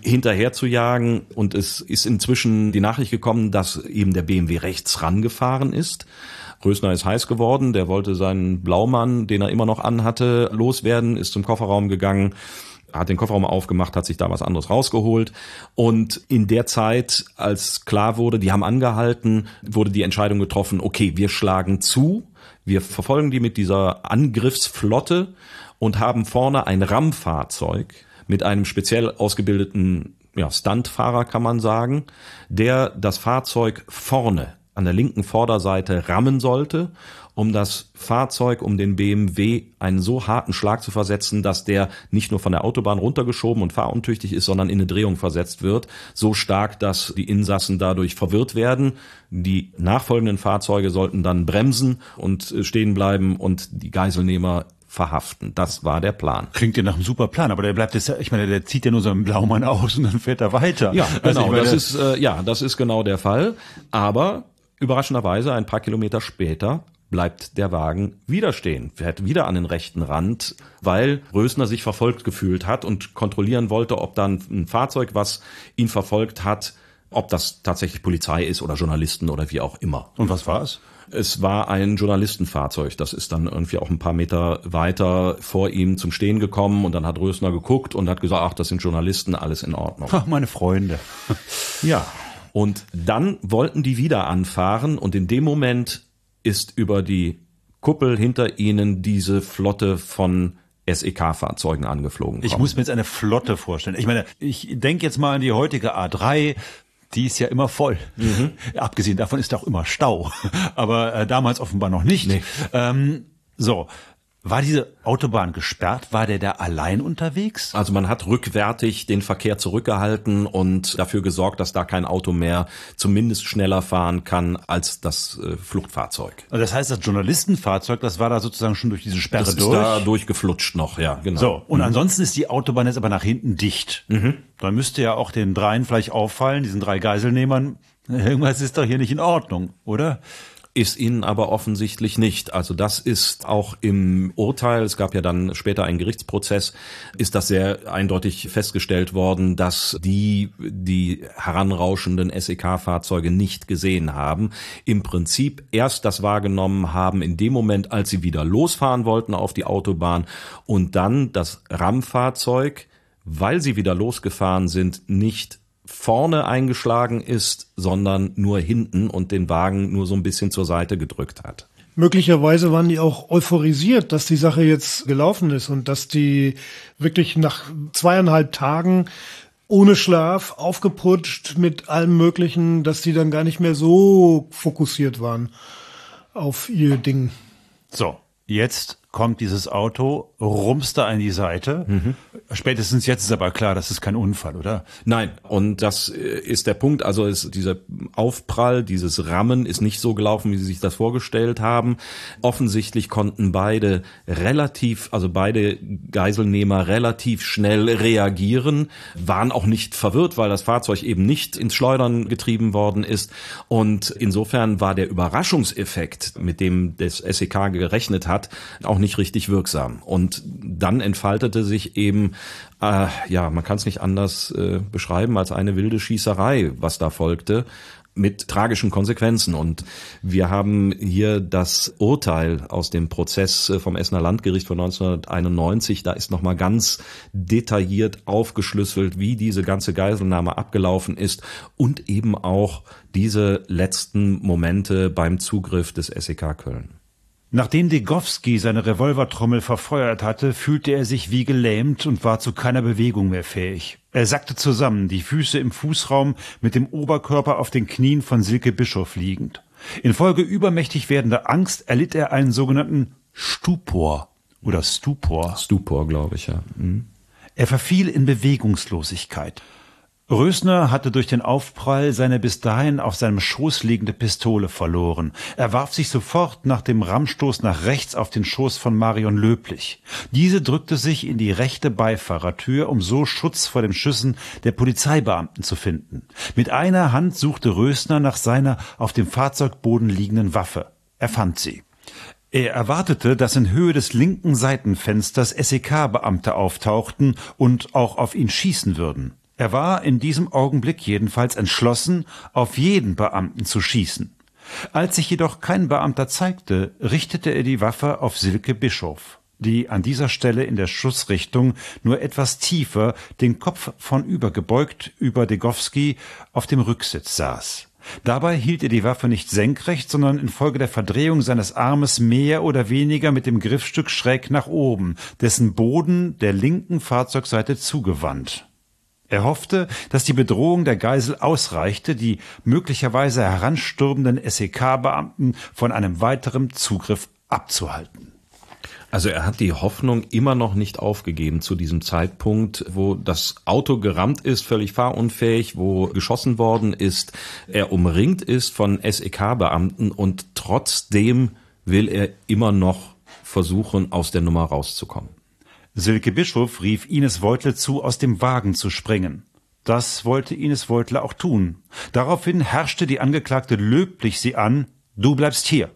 hinterher zu jagen. Und es ist inzwischen die Nachricht gekommen, dass eben der BMW rechts rangefahren ist. Rösner ist heiß geworden, der wollte seinen Blaumann, den er immer noch anhatte, loswerden, ist zum Kofferraum gegangen, hat den Kofferraum aufgemacht, hat sich da was anderes rausgeholt. Und in der Zeit, als klar wurde, die haben angehalten, wurde die Entscheidung getroffen, okay, wir schlagen zu, wir verfolgen die mit dieser Angriffsflotte und haben vorne ein RAM-Fahrzeug mit einem speziell ausgebildeten ja, Stuntfahrer, kann man sagen, der das Fahrzeug vorne an der linken Vorderseite rammen sollte, um das Fahrzeug, um den BMW einen so harten Schlag zu versetzen, dass der nicht nur von der Autobahn runtergeschoben und fahruntüchtig ist, sondern in eine Drehung versetzt wird. So stark, dass die Insassen dadurch verwirrt werden. Die nachfolgenden Fahrzeuge sollten dann bremsen und stehen bleiben und die Geiselnehmer verhaften. Das war der Plan. Klingt ja nach einem super Plan, aber der bleibt jetzt ich meine, der zieht ja nur so einen Blaumann aus und dann fährt er weiter. Ja, Also genau, ich meine, das ist, äh, ja, das ist genau der Fall. Aber überraschenderweise, ein paar Kilometer später, bleibt der Wagen wieder stehen, fährt wieder an den rechten Rand, weil Rösner sich verfolgt gefühlt hat und kontrollieren wollte, ob dann ein Fahrzeug, was ihn verfolgt hat, ob das tatsächlich Polizei ist oder Journalisten oder wie auch immer. Und was war es? Es war ein Journalistenfahrzeug. Das ist dann irgendwie auch ein paar Meter weiter vor ihm zum Stehen gekommen und dann hat Rösner geguckt und hat gesagt, ach, das sind Journalisten, alles in Ordnung. Ach, meine Freunde. Ja. Und dann wollten die wieder anfahren und in dem Moment ist über die Kuppel hinter ihnen diese Flotte von SEK-Fahrzeugen angeflogen. Ich kommen. muss mir jetzt eine Flotte vorstellen. Ich meine, ich denke jetzt mal an die heutige A3. die ist ja immer voll. Mhm. Abgesehen davon ist auch immer Stau. Aber äh, damals offenbar noch nicht. Nee. Ähm, so, war diese Autobahn gesperrt? War der da allein unterwegs? Also man hat rückwärtig den Verkehr zurückgehalten und dafür gesorgt, dass da kein Auto mehr zumindest schneller fahren kann als das äh, Fluchtfahrzeug. Also das heißt, das Journalistenfahrzeug, das war da sozusagen schon durch diese Sperre das durch? Das ist da durchgeflutscht noch, ja, genau. So, und mhm. ansonsten ist die Autobahn jetzt aber nach hinten dicht. Mhm. Dann müsste ja auch den dreien vielleicht auffallen, diesen drei Geiselnehmern, irgendwas ist doch hier nicht in Ordnung, oder? Ist ihnen aber offensichtlich nicht. Also das ist auch im Urteil, es gab ja dann später einen Gerichtsprozess, ist das sehr eindeutig festgestellt worden, dass die die heranrauschenden SEK-Fahrzeuge nicht gesehen haben. Im Prinzip erst das wahrgenommen haben in dem Moment, als sie wieder losfahren wollten auf die Autobahn und dann das RAM-Fahrzeug, weil sie wieder losgefahren sind, nicht vorne eingeschlagen ist, sondern nur hinten und den Wagen nur so ein bisschen zur Seite gedrückt hat. Möglicherweise waren die auch euphorisiert, dass die Sache jetzt gelaufen ist und dass die wirklich nach zweieinhalb Tagen ohne Schlaf, aufgeputscht mit allem Möglichen, dass die dann gar nicht mehr so fokussiert waren auf ihr Ding. So, jetzt kommt dieses Auto, rumst da an die Seite. Mhm. Spätestens jetzt ist aber klar, das ist kein Unfall, oder? Nein, und das äh, ist der Punkt. Also ist dieser Aufprall, dieses Rammen ist nicht so gelaufen, wie Sie sich das vorgestellt haben. Offensichtlich konnten beide relativ, also beide Geiselnehmer relativ schnell reagieren, waren auch nicht verwirrt, weil das Fahrzeug eben nicht ins Schleudern getrieben worden ist. Und insofern war der Überraschungseffekt, mit dem das SEK gerechnet hat, auch nicht richtig wirksam. Und dann entfaltete sich eben, äh, ja, man kann es nicht anders äh, beschreiben als eine wilde Schießerei, was da folgte mit tragischen Konsequenzen. Und wir haben hier das Urteil aus dem Prozess äh, vom Essener Landgericht von 1991. Da ist nochmal ganz detailliert aufgeschlüsselt, wie diese ganze Geiselnahme abgelaufen ist und eben auch diese letzten Momente beim Zugriff des SEK Köln. Nachdem Degowski seine Revolvertrommel verfeuert hatte, fühlte er sich wie gelähmt und war zu keiner Bewegung mehr fähig. Er sackte zusammen, die Füße im Fußraum, mit dem Oberkörper auf den Knien von Silke Bischof liegend. Infolge übermächtig werdender Angst erlitt er einen sogenannten Stupor oder Stupor. Stupor, glaube ich, ja. Mhm. Er verfiel in Bewegungslosigkeit. Rösner hatte durch den Aufprall seine bis dahin auf seinem Schoß liegende Pistole verloren. Er warf sich sofort nach dem Rammstoß nach rechts auf den Schoß von Marion Löblich. Diese drückte sich in die rechte Beifahrertür, um so Schutz vor den Schüssen der Polizeibeamten zu finden. Mit einer Hand suchte Rösner nach seiner auf dem Fahrzeugboden liegenden Waffe. Er fand sie. Er erwartete, dass in Höhe des linken Seitenfensters SEK-Beamte auftauchten und auch auf ihn schießen würden. Er war in diesem Augenblick jedenfalls entschlossen, auf jeden Beamten zu schießen. Als sich jedoch kein Beamter zeigte, richtete er die Waffe auf Silke Bischof, die an dieser Stelle in der Schussrichtung nur etwas tiefer, den Kopf vornüber gebeugt über Degowski auf dem Rücksitz saß. Dabei hielt er die Waffe nicht senkrecht, sondern infolge der Verdrehung seines Armes mehr oder weniger mit dem Griffstück schräg nach oben, dessen Boden der linken Fahrzeugseite zugewandt. Er hoffte, dass die Bedrohung der Geisel ausreichte, die möglicherweise heranstürmenden SEK-Beamten von einem weiteren Zugriff abzuhalten. Also er hat die Hoffnung immer noch nicht aufgegeben zu diesem Zeitpunkt, wo das Auto gerammt ist, völlig fahrunfähig, wo geschossen worden ist, er umringt ist von SEK-Beamten und trotzdem will er immer noch versuchen, aus der Nummer rauszukommen. Silke Bischof rief Ines Weutle zu, aus dem Wagen zu springen. Das wollte Ines Weutle auch tun. Daraufhin herrschte die Angeklagte löblich sie an, du bleibst hier.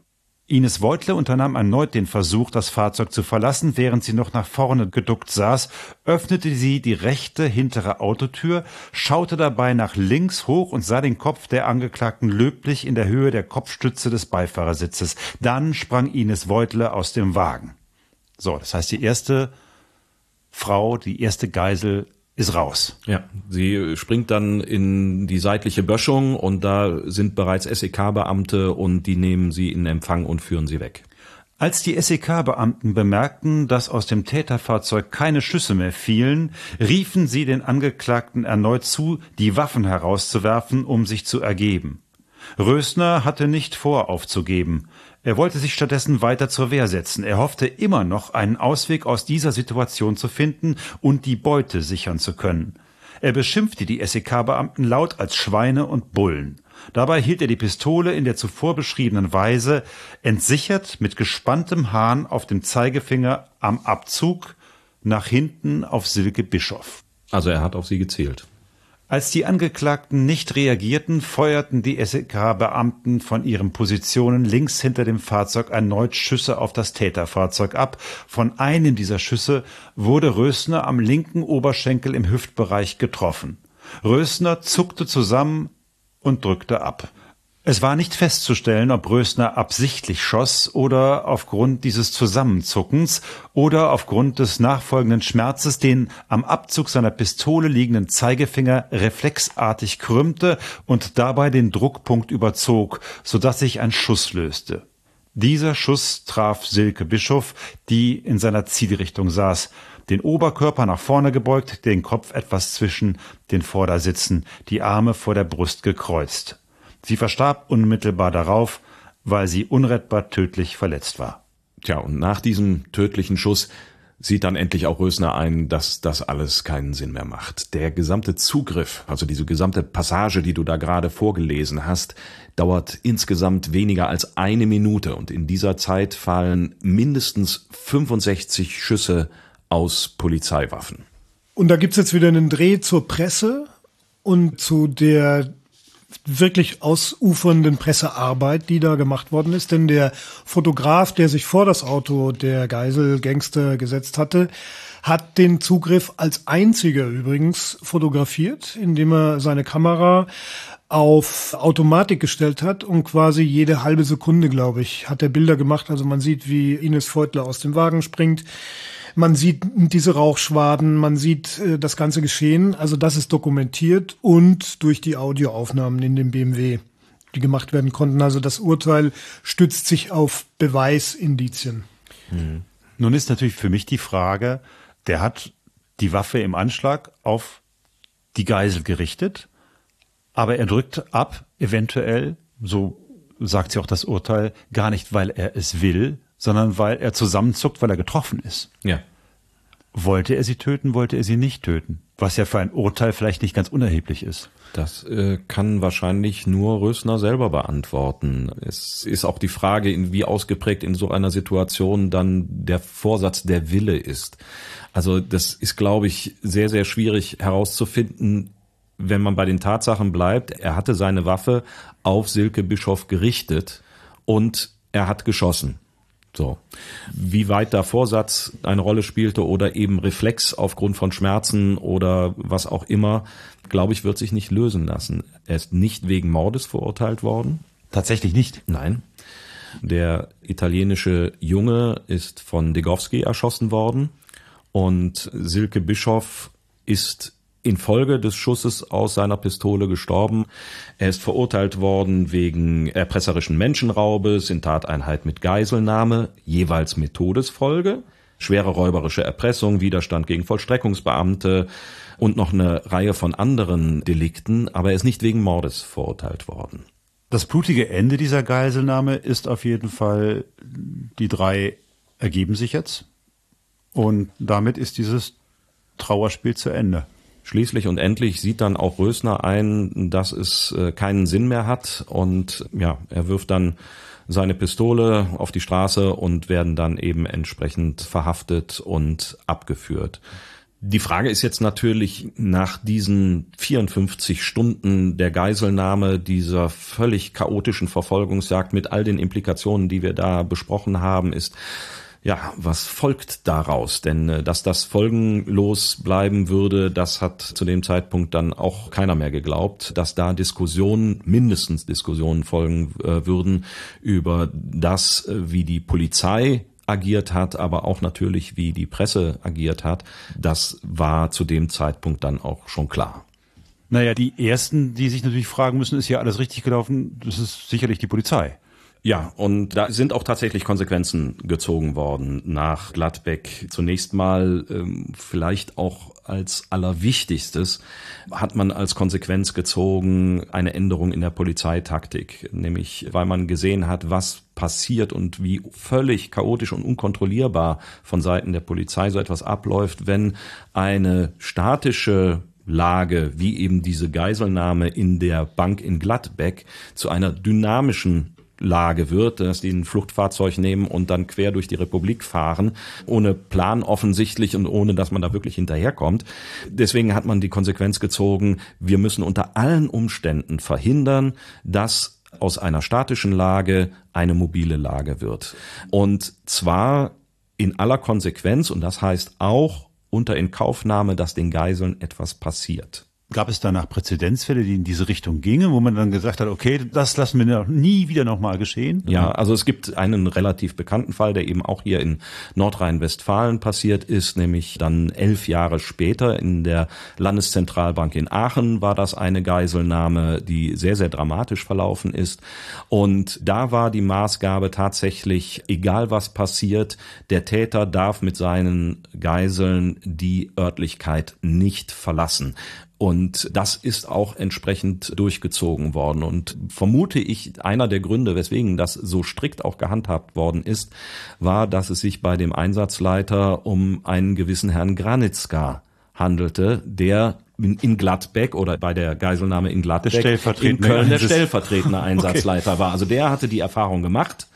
Ines Weutle unternahm erneut den Versuch, das Fahrzeug zu verlassen, während sie noch nach vorne geduckt saß, öffnete sie die rechte hintere Autotür, schaute dabei nach links hoch und sah den Kopf der Angeklagten löblich in der Höhe der Kopfstütze des Beifahrersitzes. Dann sprang Ines Weutle aus dem Wagen. So, das heißt, die erste Frau, die erste Geisel, ist raus. Ja, sie springt dann in die seitliche Böschung und da sind bereits SEK-Beamte und die nehmen sie in Empfang und führen sie weg. Als die SEK-Beamten bemerkten, dass aus dem Täterfahrzeug keine Schüsse mehr fielen, riefen sie den Angeklagten erneut zu, die Waffen herauszuwerfen, um sich zu ergeben. Rösner hatte nicht vor, aufzugeben. Er wollte sich stattdessen weiter zur Wehr setzen. Er hoffte immer noch, einen Ausweg aus dieser Situation zu finden und die Beute sichern zu können. Er beschimpfte die SEK-Beamten laut als Schweine und Bullen. Dabei hielt er die Pistole in der zuvor beschriebenen Weise entsichert mit gespanntem Hahn auf dem Zeigefinger am Abzug nach hinten auf Silke Bischof. Also er hat auf sie gezählt. Als die Angeklagten nicht reagierten, feuerten die SEK-Beamten von ihren Positionen links hinter dem Fahrzeug erneut Schüsse auf das Täterfahrzeug ab. Von einem dieser Schüsse wurde Rösner am linken Oberschenkel im Hüftbereich getroffen. Rösner zuckte zusammen und drückte ab. Es war nicht festzustellen, ob Rösner absichtlich schoss oder aufgrund dieses Zusammenzuckens oder aufgrund des nachfolgenden Schmerzes den am Abzug seiner Pistole liegenden Zeigefinger reflexartig krümmte und dabei den Druckpunkt überzog, so dass sich ein Schuss löste. Dieser Schuss traf Silke Bischof, die in seiner Zielrichtung saß, den Oberkörper nach vorne gebeugt, den Kopf etwas zwischen den Vordersitzen, die Arme vor der Brust gekreuzt. Sie verstarb unmittelbar darauf, weil sie unrettbar tödlich verletzt war. Tja, und nach diesem tödlichen Schuss sieht dann endlich auch Rösner ein, dass das alles keinen Sinn mehr macht. Der gesamte Zugriff, also diese gesamte Passage, die du da gerade vorgelesen hast, dauert insgesamt weniger als eine Minute und in dieser Zeit fallen mindestens 65 Schüsse aus Polizeiwaffen. Und da gibt's jetzt wieder einen Dreh zur Presse und zu der wirklich ausufernden Pressearbeit, die da gemacht worden ist. Denn der Fotograf, der sich vor das Auto der Geiselgangster gesetzt hatte, hat den Zugriff als einziger übrigens fotografiert, indem er seine Kamera auf Automatik gestellt hat und quasi jede halbe Sekunde, glaube ich, hat er Bilder gemacht. Also man sieht, wie Ines Feutler aus dem Wagen springt, man sieht diese Rauchschwaden, man sieht äh, das ganze Geschehen. Also das ist dokumentiert und durch die Audioaufnahmen in dem BMW, die gemacht werden konnten. Also das Urteil stützt sich auf Beweisindizien. Mhm. Nun ist natürlich für mich die Frage, der hat die Waffe im Anschlag auf die Geisel gerichtet, aber er drückt ab, eventuell, so sagt sie auch das Urteil, gar nicht, weil er es will, sondern weil er zusammenzuckt, weil er getroffen ist. Ja. Wollte er sie töten, wollte er sie nicht töten? Was ja für ein Urteil vielleicht nicht ganz unerheblich ist. Das äh, kann wahrscheinlich nur Rösner selber beantworten. Es ist auch die Frage, wie ausgeprägt in so einer Situation dann der Vorsatz der Wille ist. Also das ist, glaube ich, sehr, sehr schwierig herauszufinden, wenn man bei den Tatsachen bleibt. Er hatte seine Waffe auf Silke Bischof gerichtet und er hat geschossen. So. Wie weit da Vorsatz eine Rolle spielte oder eben Reflex aufgrund von Schmerzen oder was auch immer, glaube ich, wird sich nicht lösen lassen. Er ist nicht wegen Mordes verurteilt worden. Tatsächlich nicht? Nein. Der italienische Junge ist von Degowski erschossen worden und Silke Bischof ist infolge des Schusses aus seiner Pistole gestorben. Er ist verurteilt worden wegen erpresserischen Menschenraubes in Tateinheit mit Geiselnahme, jeweils mit Todesfolge, schwere räuberische Erpressung, Widerstand gegen Vollstreckungsbeamte und noch eine Reihe von anderen Delikten, aber er ist nicht wegen Mordes verurteilt worden. Das blutige Ende dieser Geiselnahme ist auf jeden Fall, die drei ergeben sich jetzt und damit ist dieses Trauerspiel zu Ende. Schließlich und endlich sieht dann auch Rösner ein, dass es äh, keinen Sinn mehr hat und ja, er wirft dann seine Pistole auf die Straße und werden dann eben entsprechend verhaftet und abgeführt. Die Frage ist jetzt natürlich nach diesen 54 Stunden der Geiselnahme, dieser völlig chaotischen Verfolgungsjagd mit all den Implikationen, die wir da besprochen haben, ist, ja, was folgt daraus? Denn äh, dass das folgenlos bleiben würde, das hat zu dem Zeitpunkt dann auch keiner mehr geglaubt, dass da Diskussionen, mindestens Diskussionen folgen äh, würden über das, äh, wie die Polizei agiert hat, aber auch natürlich, wie die Presse agiert hat. Das war zu dem Zeitpunkt dann auch schon klar. Naja, die ersten, die sich natürlich fragen müssen, ist ja alles richtig gelaufen? Das ist sicherlich die Polizei. Ja, und da sind auch tatsächlich Konsequenzen gezogen worden nach Gladbeck. Zunächst mal ähm, vielleicht auch als allerwichtigstes hat man als Konsequenz gezogen eine Änderung in der Polizeitaktik, nämlich weil man gesehen hat, was passiert und wie völlig chaotisch und unkontrollierbar von Seiten der Polizei so etwas abläuft, wenn eine statische Lage, wie eben diese Geiselnahme in der Bank in Gladbeck, zu einer dynamischen Lage wird, dass die ein Fluchtfahrzeug nehmen und dann quer durch die Republik fahren, ohne Plan offensichtlich und ohne, dass man da wirklich hinterherkommt. Deswegen hat man die Konsequenz gezogen, wir müssen unter allen Umständen verhindern, dass aus einer statischen Lage eine mobile Lage wird. Und zwar in aller Konsequenz, und das heißt auch unter Inkaufnahme, dass den Geiseln etwas passiert. Gab es danach Präzedenzfälle, die in diese Richtung gingen, wo man dann gesagt hat, okay, das lassen wir nie wieder nochmal geschehen? Ja, also es gibt einen relativ bekannten Fall, der eben auch hier in Nordrhein-Westfalen passiert ist, nämlich dann elf Jahre später in der Landeszentralbank in Aachen war das eine Geiselnahme, die sehr, sehr dramatisch verlaufen ist. Und da war die Maßgabe tatsächlich, egal was passiert, der Täter darf mit seinen Geiseln die Örtlichkeit nicht verlassen. Und das ist auch entsprechend durchgezogen worden. Und vermute ich, einer der Gründe, weswegen das so strikt auch gehandhabt worden ist, war, dass es sich bei dem Einsatzleiter um einen gewissen Herrn Granitzka handelte, der in Gladbeck oder bei der Geiselnahme in Gladbeck in Köln der stellvertretende Einsatzleiter okay. war. Also der hatte die Erfahrung gemacht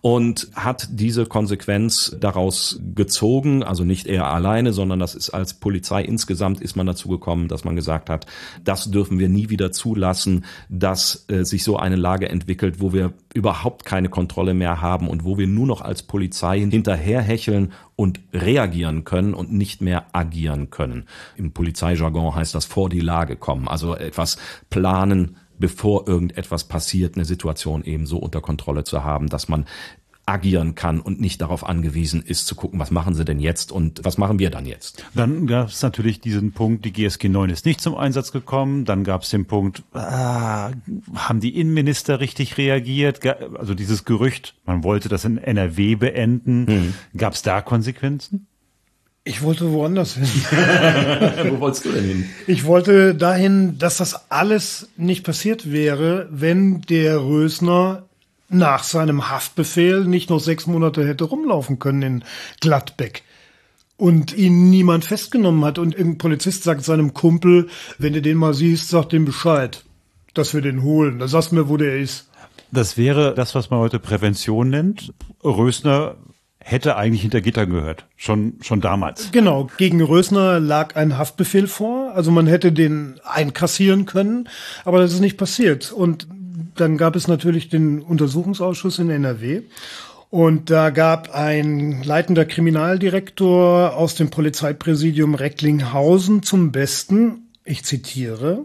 und hat diese Konsequenz daraus gezogen, also nicht er alleine, sondern das ist als Polizei insgesamt ist man dazu gekommen, dass man gesagt hat, das dürfen wir nie wieder zulassen, dass äh, sich so eine Lage entwickelt, wo wir überhaupt keine Kontrolle mehr haben und wo wir nur noch als Polizei hinterherhecheln und reagieren können und nicht mehr agieren können. Im Polizeijargon heißt das vor die Lage kommen, also etwas planen, bevor irgendetwas passiert, eine Situation eben so unter Kontrolle zu haben, dass man agieren kann und nicht darauf angewiesen ist zu gucken, was machen sie denn jetzt und was machen wir dann jetzt. Dann gab es natürlich diesen Punkt, die GSG 9 ist nicht zum Einsatz gekommen. Dann gab es den Punkt, ah, haben die Innenminister richtig reagiert? Also dieses Gerücht, man wollte das in NRW beenden. Hm. Gab es da Konsequenzen? Ich wollte woanders hin. Wo wolltest du denn hin? Ich wollte dahin, dass das alles nicht passiert wäre, wenn der Rösner nach seinem Haftbefehl nicht noch sechs Monate hätte rumlaufen können in Gladbeck und ihn niemand festgenommen hat und irgendein Polizist sagt seinem Kumpel, wenn du den mal siehst, sag dem Bescheid, dass wir den holen. Da sagst du mir, wo der ist. Das wäre das, was man heute Prävention nennt. Rösner hätte eigentlich hinter Gittern gehört, schon schon damals. Genau, gegen Rösner lag ein Haftbefehl vor, also man hätte den einkassieren können, aber das ist nicht passiert und dann gab es natürlich den Untersuchungsausschuss in NRW und da gab ein leitender Kriminaldirektor aus dem Polizeipräsidium Recklinghausen zum Besten, ich zitiere,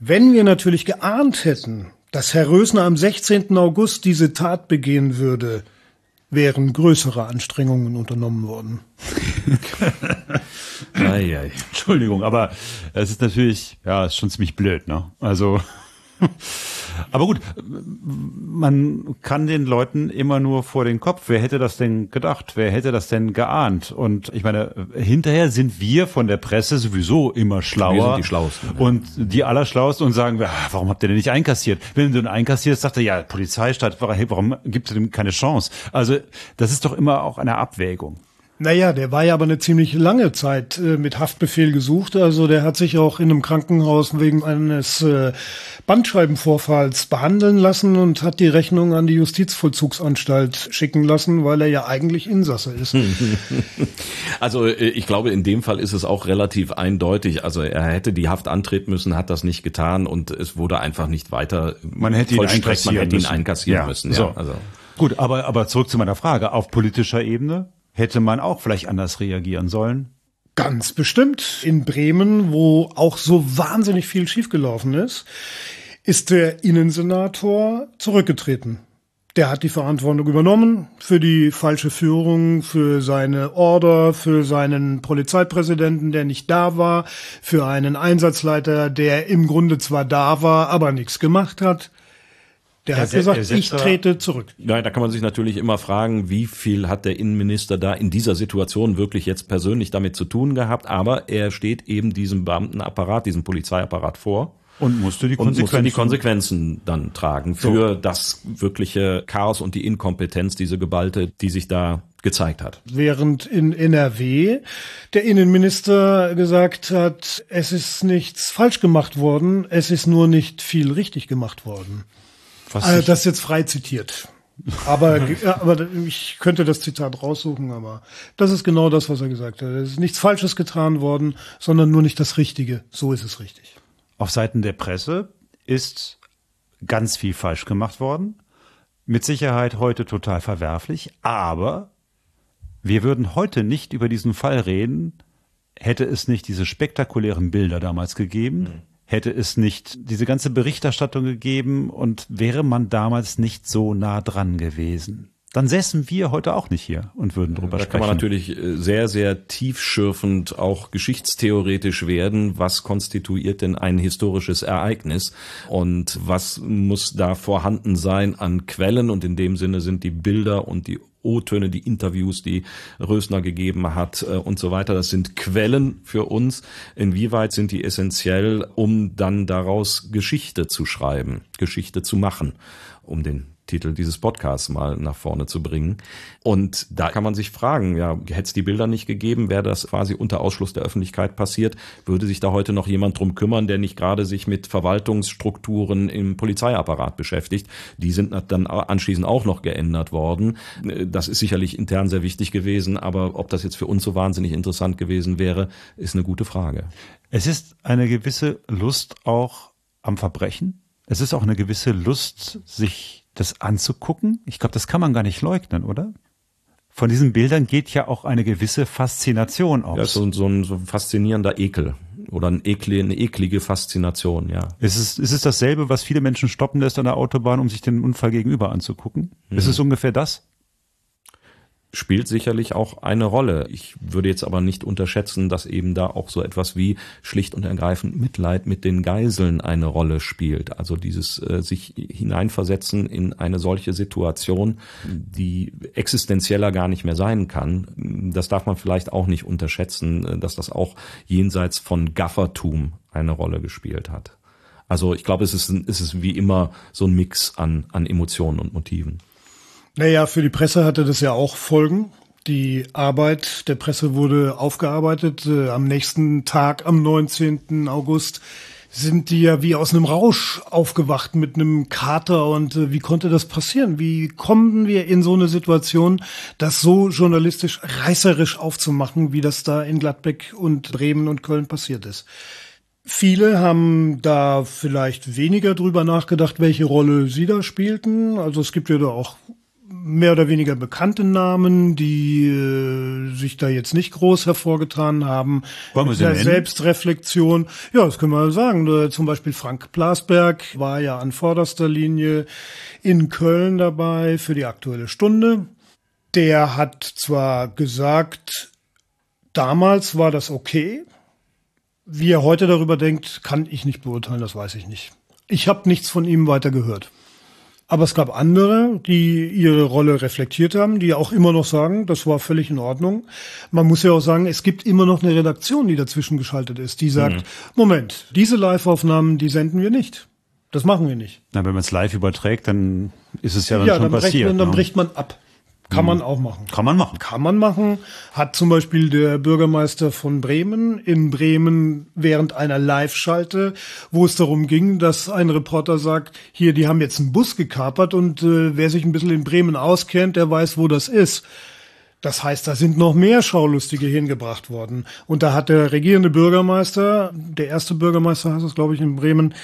wenn wir natürlich geahnt hätten, dass Herr Rösner am 16. August diese Tat begehen würde, wären größere Anstrengungen unternommen worden. ei, ei. Entschuldigung, aber es ist natürlich, ja, ist schon ziemlich blöd, ne? Also aber gut, man kann den Leuten immer nur vor den Kopf. Wer hätte das denn gedacht? Wer hätte das denn geahnt? Und ich meine, hinterher sind wir von der Presse sowieso immer schlauer. Wir sind die Schlausten. Und die Allerschlausten und sagen, warum habt ihr denn nicht einkassiert? Wenn du ihn einkassierst, sagt er, ja, Polizeistaat, warum gibt es dem keine Chance? Also, das ist doch immer auch eine Abwägung. Naja, der war ja aber eine ziemlich lange Zeit äh, mit Haftbefehl gesucht. Also der hat sich auch in einem Krankenhaus wegen eines äh, Bandscheibenvorfalls behandeln lassen und hat die Rechnung an die Justizvollzugsanstalt schicken lassen, weil er ja eigentlich Insasse ist. Also äh, ich glaube, in dem Fall ist es auch relativ eindeutig. Also er hätte die Haft antreten müssen, hat das nicht getan und es wurde einfach nicht weiter man hätte ihn einkassieren man hätte ihn einkassieren ja. müssen. Ja, so. also. Gut, aber, aber zurück zu meiner Frage. Auf politischer Ebene hätte man auch vielleicht anders reagieren sollen? Ganz bestimmt. In Bremen, wo auch so wahnsinnig viel schiefgelaufen ist, ist der Innensenator zurückgetreten. Der hat die Verantwortung übernommen für die falsche Führung, für seine Order, für seinen Polizeipräsidenten, der nicht da war, für einen Einsatzleiter, der im Grunde zwar da war, aber nichts gemacht hat. Der hat gesagt, ich trete zurück. Ja, da kann man sich natürlich immer fragen, wie viel hat der Innenminister da in dieser Situation wirklich jetzt persönlich damit zu tun gehabt. Aber er steht eben diesem Beamtenapparat, diesem Polizeiapparat vor. Und musste die Konsequenzen, musste die Konsequenzen dann tragen für so. das wirkliche Chaos und die Inkompetenz, diese Geballte, die sich da gezeigt hat. Während in NRW der Innenminister gesagt hat, es ist nichts falsch gemacht worden, es ist nur nicht viel richtig gemacht worden. Was also das ist jetzt frei zitiert. Aber, aber ich könnte das Zitat raussuchen, aber das ist genau das, was er gesagt hat. Es ist nichts Falsches getan worden, sondern nur nicht das Richtige. So ist es richtig. Auf Seiten der Presse ist ganz viel falsch gemacht worden. Mit Sicherheit heute total verwerflich, aber wir würden heute nicht über diesen Fall reden, hätte es nicht diese spektakulären Bilder damals gegeben, mhm. Hätte es nicht diese ganze Berichterstattung gegeben und wäre man damals nicht so nah dran gewesen dann säßen wir heute auch nicht hier und würden drüber da sprechen. Da kann man natürlich äh, sehr, sehr tiefschürfend auch geschichtstheoretisch werden. Was konstituiert denn ein historisches Ereignis? Und was muss da vorhanden sein an Quellen? Und in dem Sinne sind die Bilder und die O-Töne, die Interviews, die Rösner gegeben hat äh, und so weiter. Das sind Quellen für uns. Inwieweit sind die essentiell, um dann daraus Geschichte zu schreiben, Geschichte zu machen, um den Titel dieses Podcasts mal nach vorne zu bringen. Und da kann man sich fragen, ja, hätte es die Bilder nicht gegeben, wäre das quasi unter Ausschluss der Öffentlichkeit passiert, würde sich da heute noch jemand drum kümmern, der nicht gerade sich mit Verwaltungsstrukturen im Polizeiapparat beschäftigt. Die sind dann anschließend auch noch geändert worden. Das ist sicherlich intern sehr wichtig gewesen, aber ob das jetzt für uns so wahnsinnig interessant gewesen wäre, ist eine gute Frage. Es ist eine gewisse Lust auch am Verbrechen. Es ist auch eine gewisse Lust, sich das anzugucken. Ich glaube, das kann man gar nicht leugnen, oder? Von diesen Bildern geht ja auch eine gewisse Faszination aus. Ja, so, so, ein, so ein faszinierender Ekel oder ein ekle, eine eklige Faszination, ja. Ist es, ist es dasselbe, was viele Menschen stoppen lässt an der Autobahn, um sich den Unfall gegenüber anzugucken? Hm. Ist es ungefähr das? Spielt sicherlich auch eine Rolle. Ich würde jetzt aber nicht unterschätzen, dass eben da auch so etwas wie schlicht und ergreifend Mitleid mit den Geiseln eine Rolle spielt. Also dieses äh, sich hineinversetzen in eine solche Situation, die existenzieller gar nicht mehr sein kann. Das darf man vielleicht auch nicht unterschätzen, äh, dass das auch jenseits von Gaffertum eine Rolle gespielt hat. Also ich glaube, es ist, es ist wie immer so ein Mix an, an Emotionen und Motiven. Naja, für die Presse hatte das ja auch Folgen. Die Arbeit der Presse wurde aufgearbeitet. Äh, am nächsten Tag, am 19. August, sind die ja wie aus einem Rausch aufgewacht mit einem Kater. Und äh, wie konnte das passieren? Wie kommen wir in so eine Situation, das so journalistisch reißerisch aufzumachen, wie das da in Gladbeck und Bremen und Köln passiert ist? Viele haben da vielleicht weniger drüber nachgedacht, welche Rolle sie da spielten. Also es gibt ja da auch mehr oder weniger bekannte Namen, die äh, sich da jetzt nicht groß hervorgetan haben. Wollen wir sie der Selbstreflexion, ja, das können wir sagen. Äh, zum Beispiel Frank Blasberg war ja an vorderster Linie in Köln dabei für die Aktuelle Stunde. Der hat zwar gesagt, damals war das okay. Wie er heute darüber denkt, kann ich nicht beurteilen, das weiß ich nicht. Ich habe nichts von ihm weiter gehört. Aber es gab andere, die ihre Rolle reflektiert haben, die auch immer noch sagen, das war völlig in Ordnung. Man muss ja auch sagen, es gibt immer noch eine Redaktion, die dazwischen geschaltet ist, die sagt, mhm. Moment, diese Live-Aufnahmen, die senden wir nicht. Das machen wir nicht. Na, wenn man es live überträgt, dann ist es ja dann ja, schon dann passiert. Man, dann ne? bricht man ab. Kann man hm. auch machen. Kann man machen. Kann man machen. Hat zum Beispiel der Bürgermeister von Bremen in Bremen während einer Live-Schalte, wo es darum ging, dass ein Reporter sagt, hier, die haben jetzt einen Bus gekapert und äh, wer sich ein bisschen in Bremen auskennt, der weiß, wo das ist. Das heißt, da sind noch mehr Schaulustige hingebracht worden. Und da hat der regierende Bürgermeister, der erste Bürgermeister heißt es, glaube ich, in Bremen,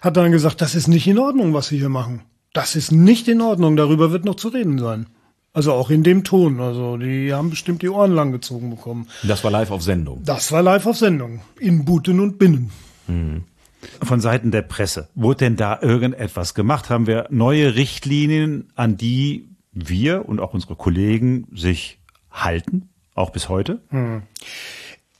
hat dann gesagt, das ist nicht in Ordnung, was Sie hier machen. Das ist nicht in Ordnung, darüber wird noch zu reden sein. Also auch in dem Ton. Also die haben bestimmt die Ohren lang gezogen bekommen. Das war live auf Sendung. Das war live auf Sendung. In Buten und Binnen. Mhm. Von Seiten der Presse. Wurde denn da irgendetwas gemacht? Haben wir neue Richtlinien, an die wir und auch unsere Kollegen sich halten? Auch bis heute? Mhm.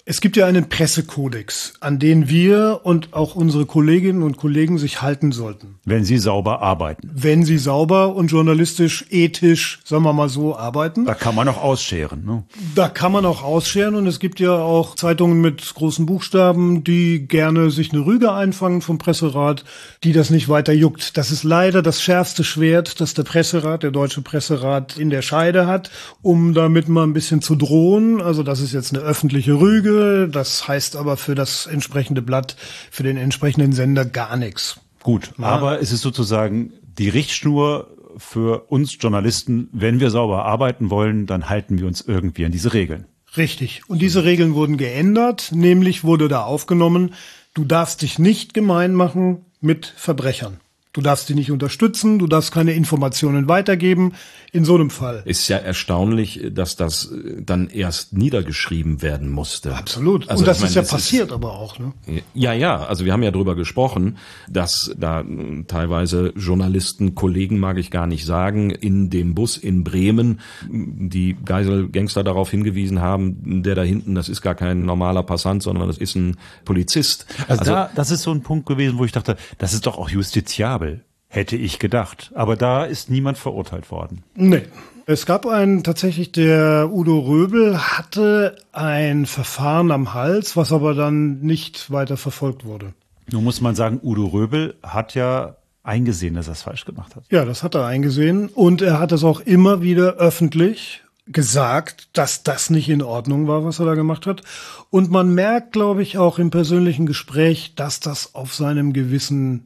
Es gibt ja einen Pressekodex, an den wir und auch unsere Kolleginnen und Kollegen sich halten sollten. Wenn sie sauber arbeiten. Wenn sie sauber und journalistisch, ethisch, sagen wir mal so, arbeiten. Da kann man auch ausscheren. Ne? Da kann man auch ausscheren und es gibt ja auch Zeitungen mit großen Buchstaben, die gerne sich eine Rüge einfangen vom Presserat, die das nicht weiter juckt. Das ist leider das schärfste Schwert, das der Presserat, der deutsche Presserat in der Scheide hat, um damit mal ein bisschen zu drohen. Also das ist jetzt eine öffentliche Rüge das heißt aber für das entsprechende Blatt, für den entsprechenden Sender gar nichts. Gut, ja. aber es ist sozusagen die Richtschnur für uns Journalisten, wenn wir sauber arbeiten wollen, dann halten wir uns irgendwie an diese Regeln. Richtig. Und diese Regeln wurden geändert, nämlich wurde da aufgenommen, du darfst dich nicht gemein machen mit Verbrechern. Du darfst die nicht unterstützen, du darfst keine Informationen weitergeben. In so einem Fall. Ist ja erstaunlich, dass das äh, dann erst niedergeschrieben werden musste. Absolut. Also Und das meine, ist ja passiert ist, aber auch. Ne? Ja, ja. Also wir haben ja drüber gesprochen, dass da teilweise Journalisten, Kollegen mag ich gar nicht sagen, in dem Bus in Bremen die Geiselgangster darauf hingewiesen haben, der da hinten, das ist gar kein normaler Passant, sondern das ist ein Polizist. Also, also da, das ist so ein Punkt gewesen, wo ich dachte, das ist doch auch justiziabel hätte ich gedacht. Aber da ist niemand verurteilt worden. Nee. Es gab einen tatsächlich, der Udo Röbel hatte ein Verfahren am Hals, was aber dann nicht weiter verfolgt wurde. Nun muss man sagen, Udo Röbel hat ja eingesehen, dass er es falsch gemacht hat. Ja, das hat er eingesehen. Und er hat es auch immer wieder öffentlich gesagt, dass das nicht in Ordnung war, was er da gemacht hat. Und man merkt, glaube ich, auch im persönlichen Gespräch, dass das auf seinem Gewissen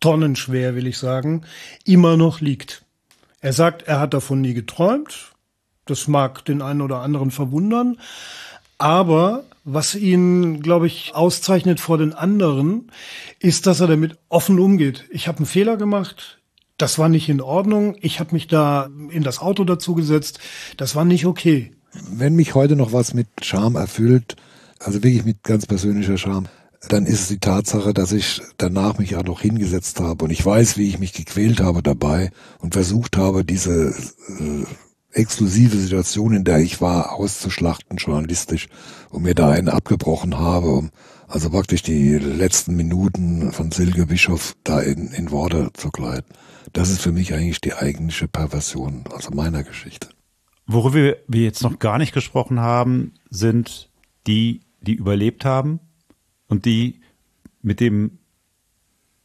tonnenschwer, will ich sagen, immer noch liegt. Er sagt, er hat davon nie geträumt. Das mag den einen oder anderen verwundern. Aber was ihn, glaube ich, auszeichnet vor den anderen, ist, dass er damit offen umgeht. Ich habe einen Fehler gemacht. Das war nicht in Ordnung. Ich habe mich da in das Auto dazu gesetzt. Das war nicht okay. Wenn mich heute noch was mit Scham erfüllt, also wirklich mit ganz persönlicher Scham, dann ist es die Tatsache, dass ich danach mich ja noch hingesetzt habe und ich weiß, wie ich mich gequält habe dabei und versucht habe, diese äh, exklusive Situation, in der ich war, auszuschlachten journalistisch und mir da einen abgebrochen habe, um also praktisch die letzten Minuten von Silke Bischof da in, in Worte zu gleiten. Das ist für mich eigentlich die eigentliche Perversion, also meiner Geschichte. Worüber wir jetzt noch gar nicht gesprochen haben, sind die, die überlebt haben und die mit dem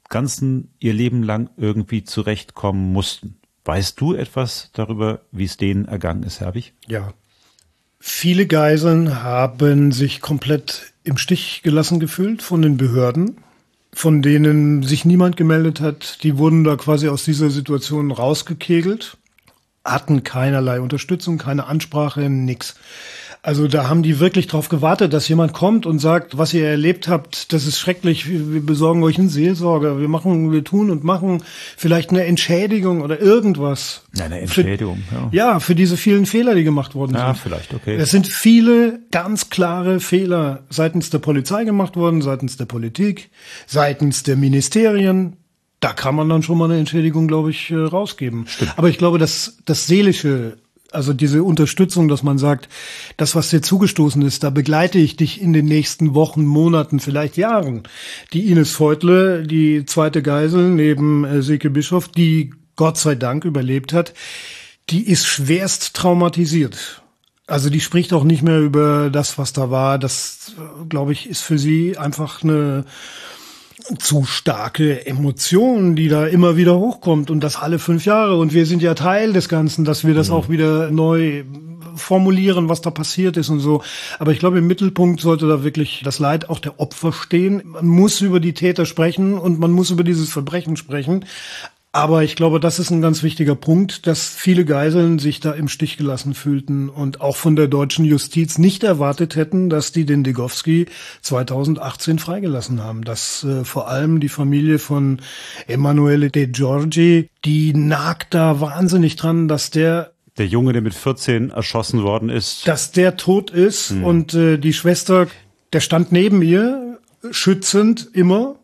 Ganzen ihr Leben lang irgendwie zurechtkommen mussten. Weißt du etwas darüber, wie es denen ergangen ist, Herbig? Ja. Viele Geiseln haben sich komplett im Stich gelassen gefühlt von den Behörden, von denen sich niemand gemeldet hat. Die wurden da quasi aus dieser Situation rausgekegelt, hatten keinerlei Unterstützung, keine Ansprache, nix. Also da haben die wirklich drauf gewartet, dass jemand kommt und sagt, was ihr erlebt habt, das ist schrecklich, wir besorgen euch einen Seelsorger, wir machen, wir tun und machen vielleicht eine Entschädigung oder irgendwas. Ja, eine Entschädigung, für, ja. Ja, für diese vielen Fehler, die gemacht worden ja, sind. Ja, vielleicht, okay. Es sind viele ganz klare Fehler seitens der Polizei gemacht worden, seitens der Politik, seitens der Ministerien, da kann man dann schon mal eine Entschädigung, glaube ich, äh, rausgeben. Stimmt. Aber ich glaube, dass das Seelische also diese Unterstützung, dass man sagt, das, was dir zugestoßen ist, da begleite ich dich in den nächsten Wochen, Monaten, vielleicht Jahren. Die Ines Feutle, die zweite Geisel neben äh, Silke Bischof, die Gott sei Dank überlebt hat, die ist schwerst traumatisiert. Also die spricht auch nicht mehr über das, was da war. Das, äh, glaube ich, ist für sie einfach eine zu starke Emotionen, die da immer wieder hochkommt und das alle fünf Jahre. Und wir sind ja Teil des Ganzen, dass wir das mhm. auch wieder neu formulieren, was da passiert ist und so. Aber ich glaube, im Mittelpunkt sollte da wirklich das Leid auch der Opfer stehen. Man muss über die Täter sprechen und man muss über dieses Verbrechen sprechen. Aber ich glaube, das ist ein ganz wichtiger Punkt, dass viele Geiseln sich da im Stich gelassen fühlten und auch von der deutschen Justiz nicht erwartet hätten, dass die den Degowski 2018 freigelassen haben. Dass äh, vor allem die Familie von Emanuele De Giorgi, die nagt da wahnsinnig dran, dass der der Junge, der mit 14 erschossen worden ist. Dass der tot ist hm. und äh, die Schwester, der stand neben ihr, schützend immer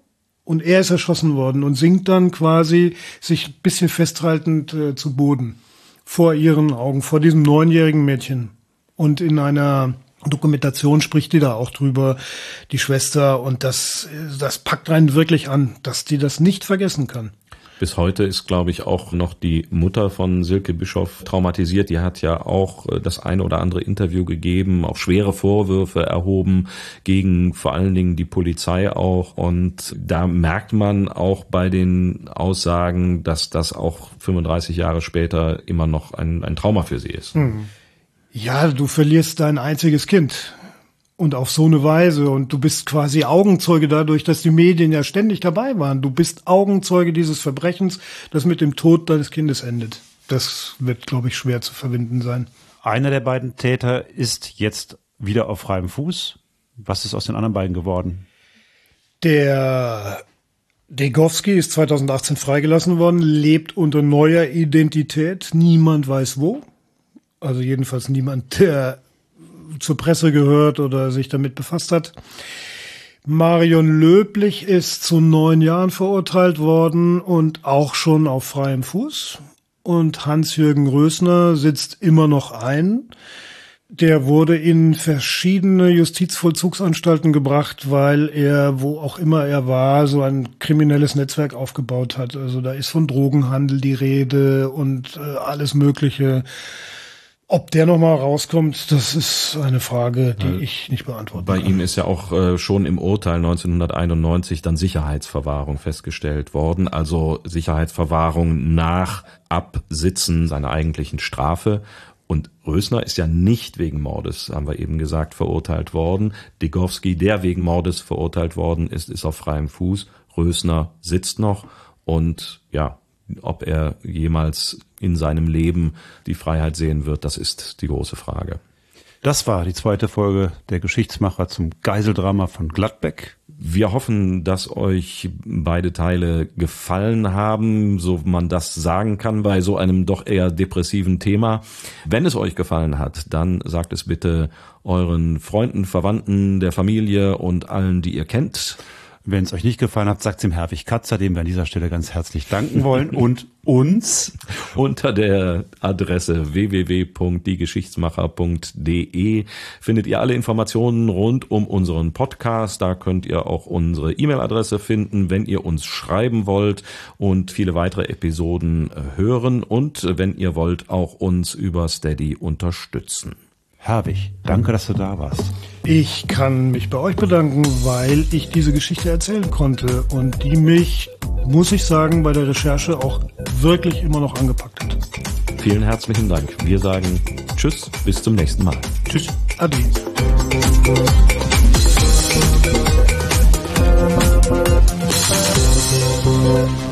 und er ist erschossen worden und sinkt dann quasi sich ein bisschen festhaltend äh, zu Boden vor ihren Augen, vor diesem neunjährigen Mädchen. Und in einer Dokumentation spricht die da auch drüber, die Schwester, und das, das packt rein wirklich an, dass die das nicht vergessen kann. Bis heute ist, glaube ich, auch noch die Mutter von Silke Bischof traumatisiert. Die hat ja auch äh, das eine oder andere Interview gegeben, auch schwere Vorwürfe erhoben gegen vor allen Dingen die Polizei auch. Und da merkt man auch bei den Aussagen, dass das auch 35 Jahre später immer noch ein, ein Trauma für sie ist. Hm. Ja, du verlierst dein einziges Kind. Und auf so eine Weise. Und du bist quasi Augenzeuge dadurch, dass die Medien ja ständig dabei waren. Du bist Augenzeuge dieses Verbrechens, das mit dem Tod deines Kindes endet. Das wird, glaube ich, schwer zu verbinden sein. Einer der beiden Täter ist jetzt wieder auf freiem Fuß. Was ist aus den anderen beiden geworden? Der Degowski ist 2018 freigelassen worden, lebt unter neuer Identität. Niemand weiß wo. Also jedenfalls niemand, der zur Presse gehört oder sich damit befasst hat. Marion Löblich ist zu neun Jahren verurteilt worden und auch schon auf freiem Fuß. Und Hans-Jürgen Rösner sitzt immer noch ein. Der wurde in verschiedene Justizvollzugsanstalten gebracht, weil er, wo auch immer er war, so ein kriminelles Netzwerk aufgebaut hat. Also da ist von Drogenhandel die Rede und äh, alles Mögliche. Ob der nochmal rauskommt, das ist eine Frage, die Weil ich nicht beantworten Bei kann. ihm ist ja auch äh, schon im Urteil 1991 dann Sicherheitsverwahrung festgestellt worden, also Sicherheitsverwahrung nach Absitzen seiner eigentlichen Strafe. Und Rösner ist ja nicht wegen Mordes, haben wir eben gesagt, verurteilt worden. Degowski, der wegen Mordes verurteilt worden ist, ist auf freiem Fuß. Rösner sitzt noch und ja, ob er jemals in seinem Leben die Freiheit sehen wird, das ist die große Frage. Das war die zweite Folge der Geschichtsmacher zum Geiseldrama von Gladbeck. Wir hoffen, dass euch beide Teile gefallen haben, so man das sagen kann bei so einem doch eher depressiven Thema. Wenn es euch gefallen hat, dann sagt es bitte euren Freunden, Verwandten, der Familie und allen, die ihr kennt. Wenn es euch nicht gefallen hat, sagt dem Herwig Katzer, dem wir an dieser Stelle ganz herzlich danken wollen und uns unter der Adresse www.diegeschichtsmacher.de findet ihr alle Informationen rund um unseren Podcast. Da könnt ihr auch unsere E-Mail-Adresse finden, wenn ihr uns schreiben wollt und viele weitere Episoden hören und wenn ihr wollt auch uns über Steady unterstützen. Herwig, danke, dass du da warst. Ich kann mich bei euch bedanken, weil ich diese Geschichte erzählen konnte und die mich, muss ich sagen, bei der Recherche auch wirklich immer noch angepackt hat. Vielen herzlichen Dank. Wir sagen Tschüss, bis zum nächsten Mal. Tschüss. Ade. Thank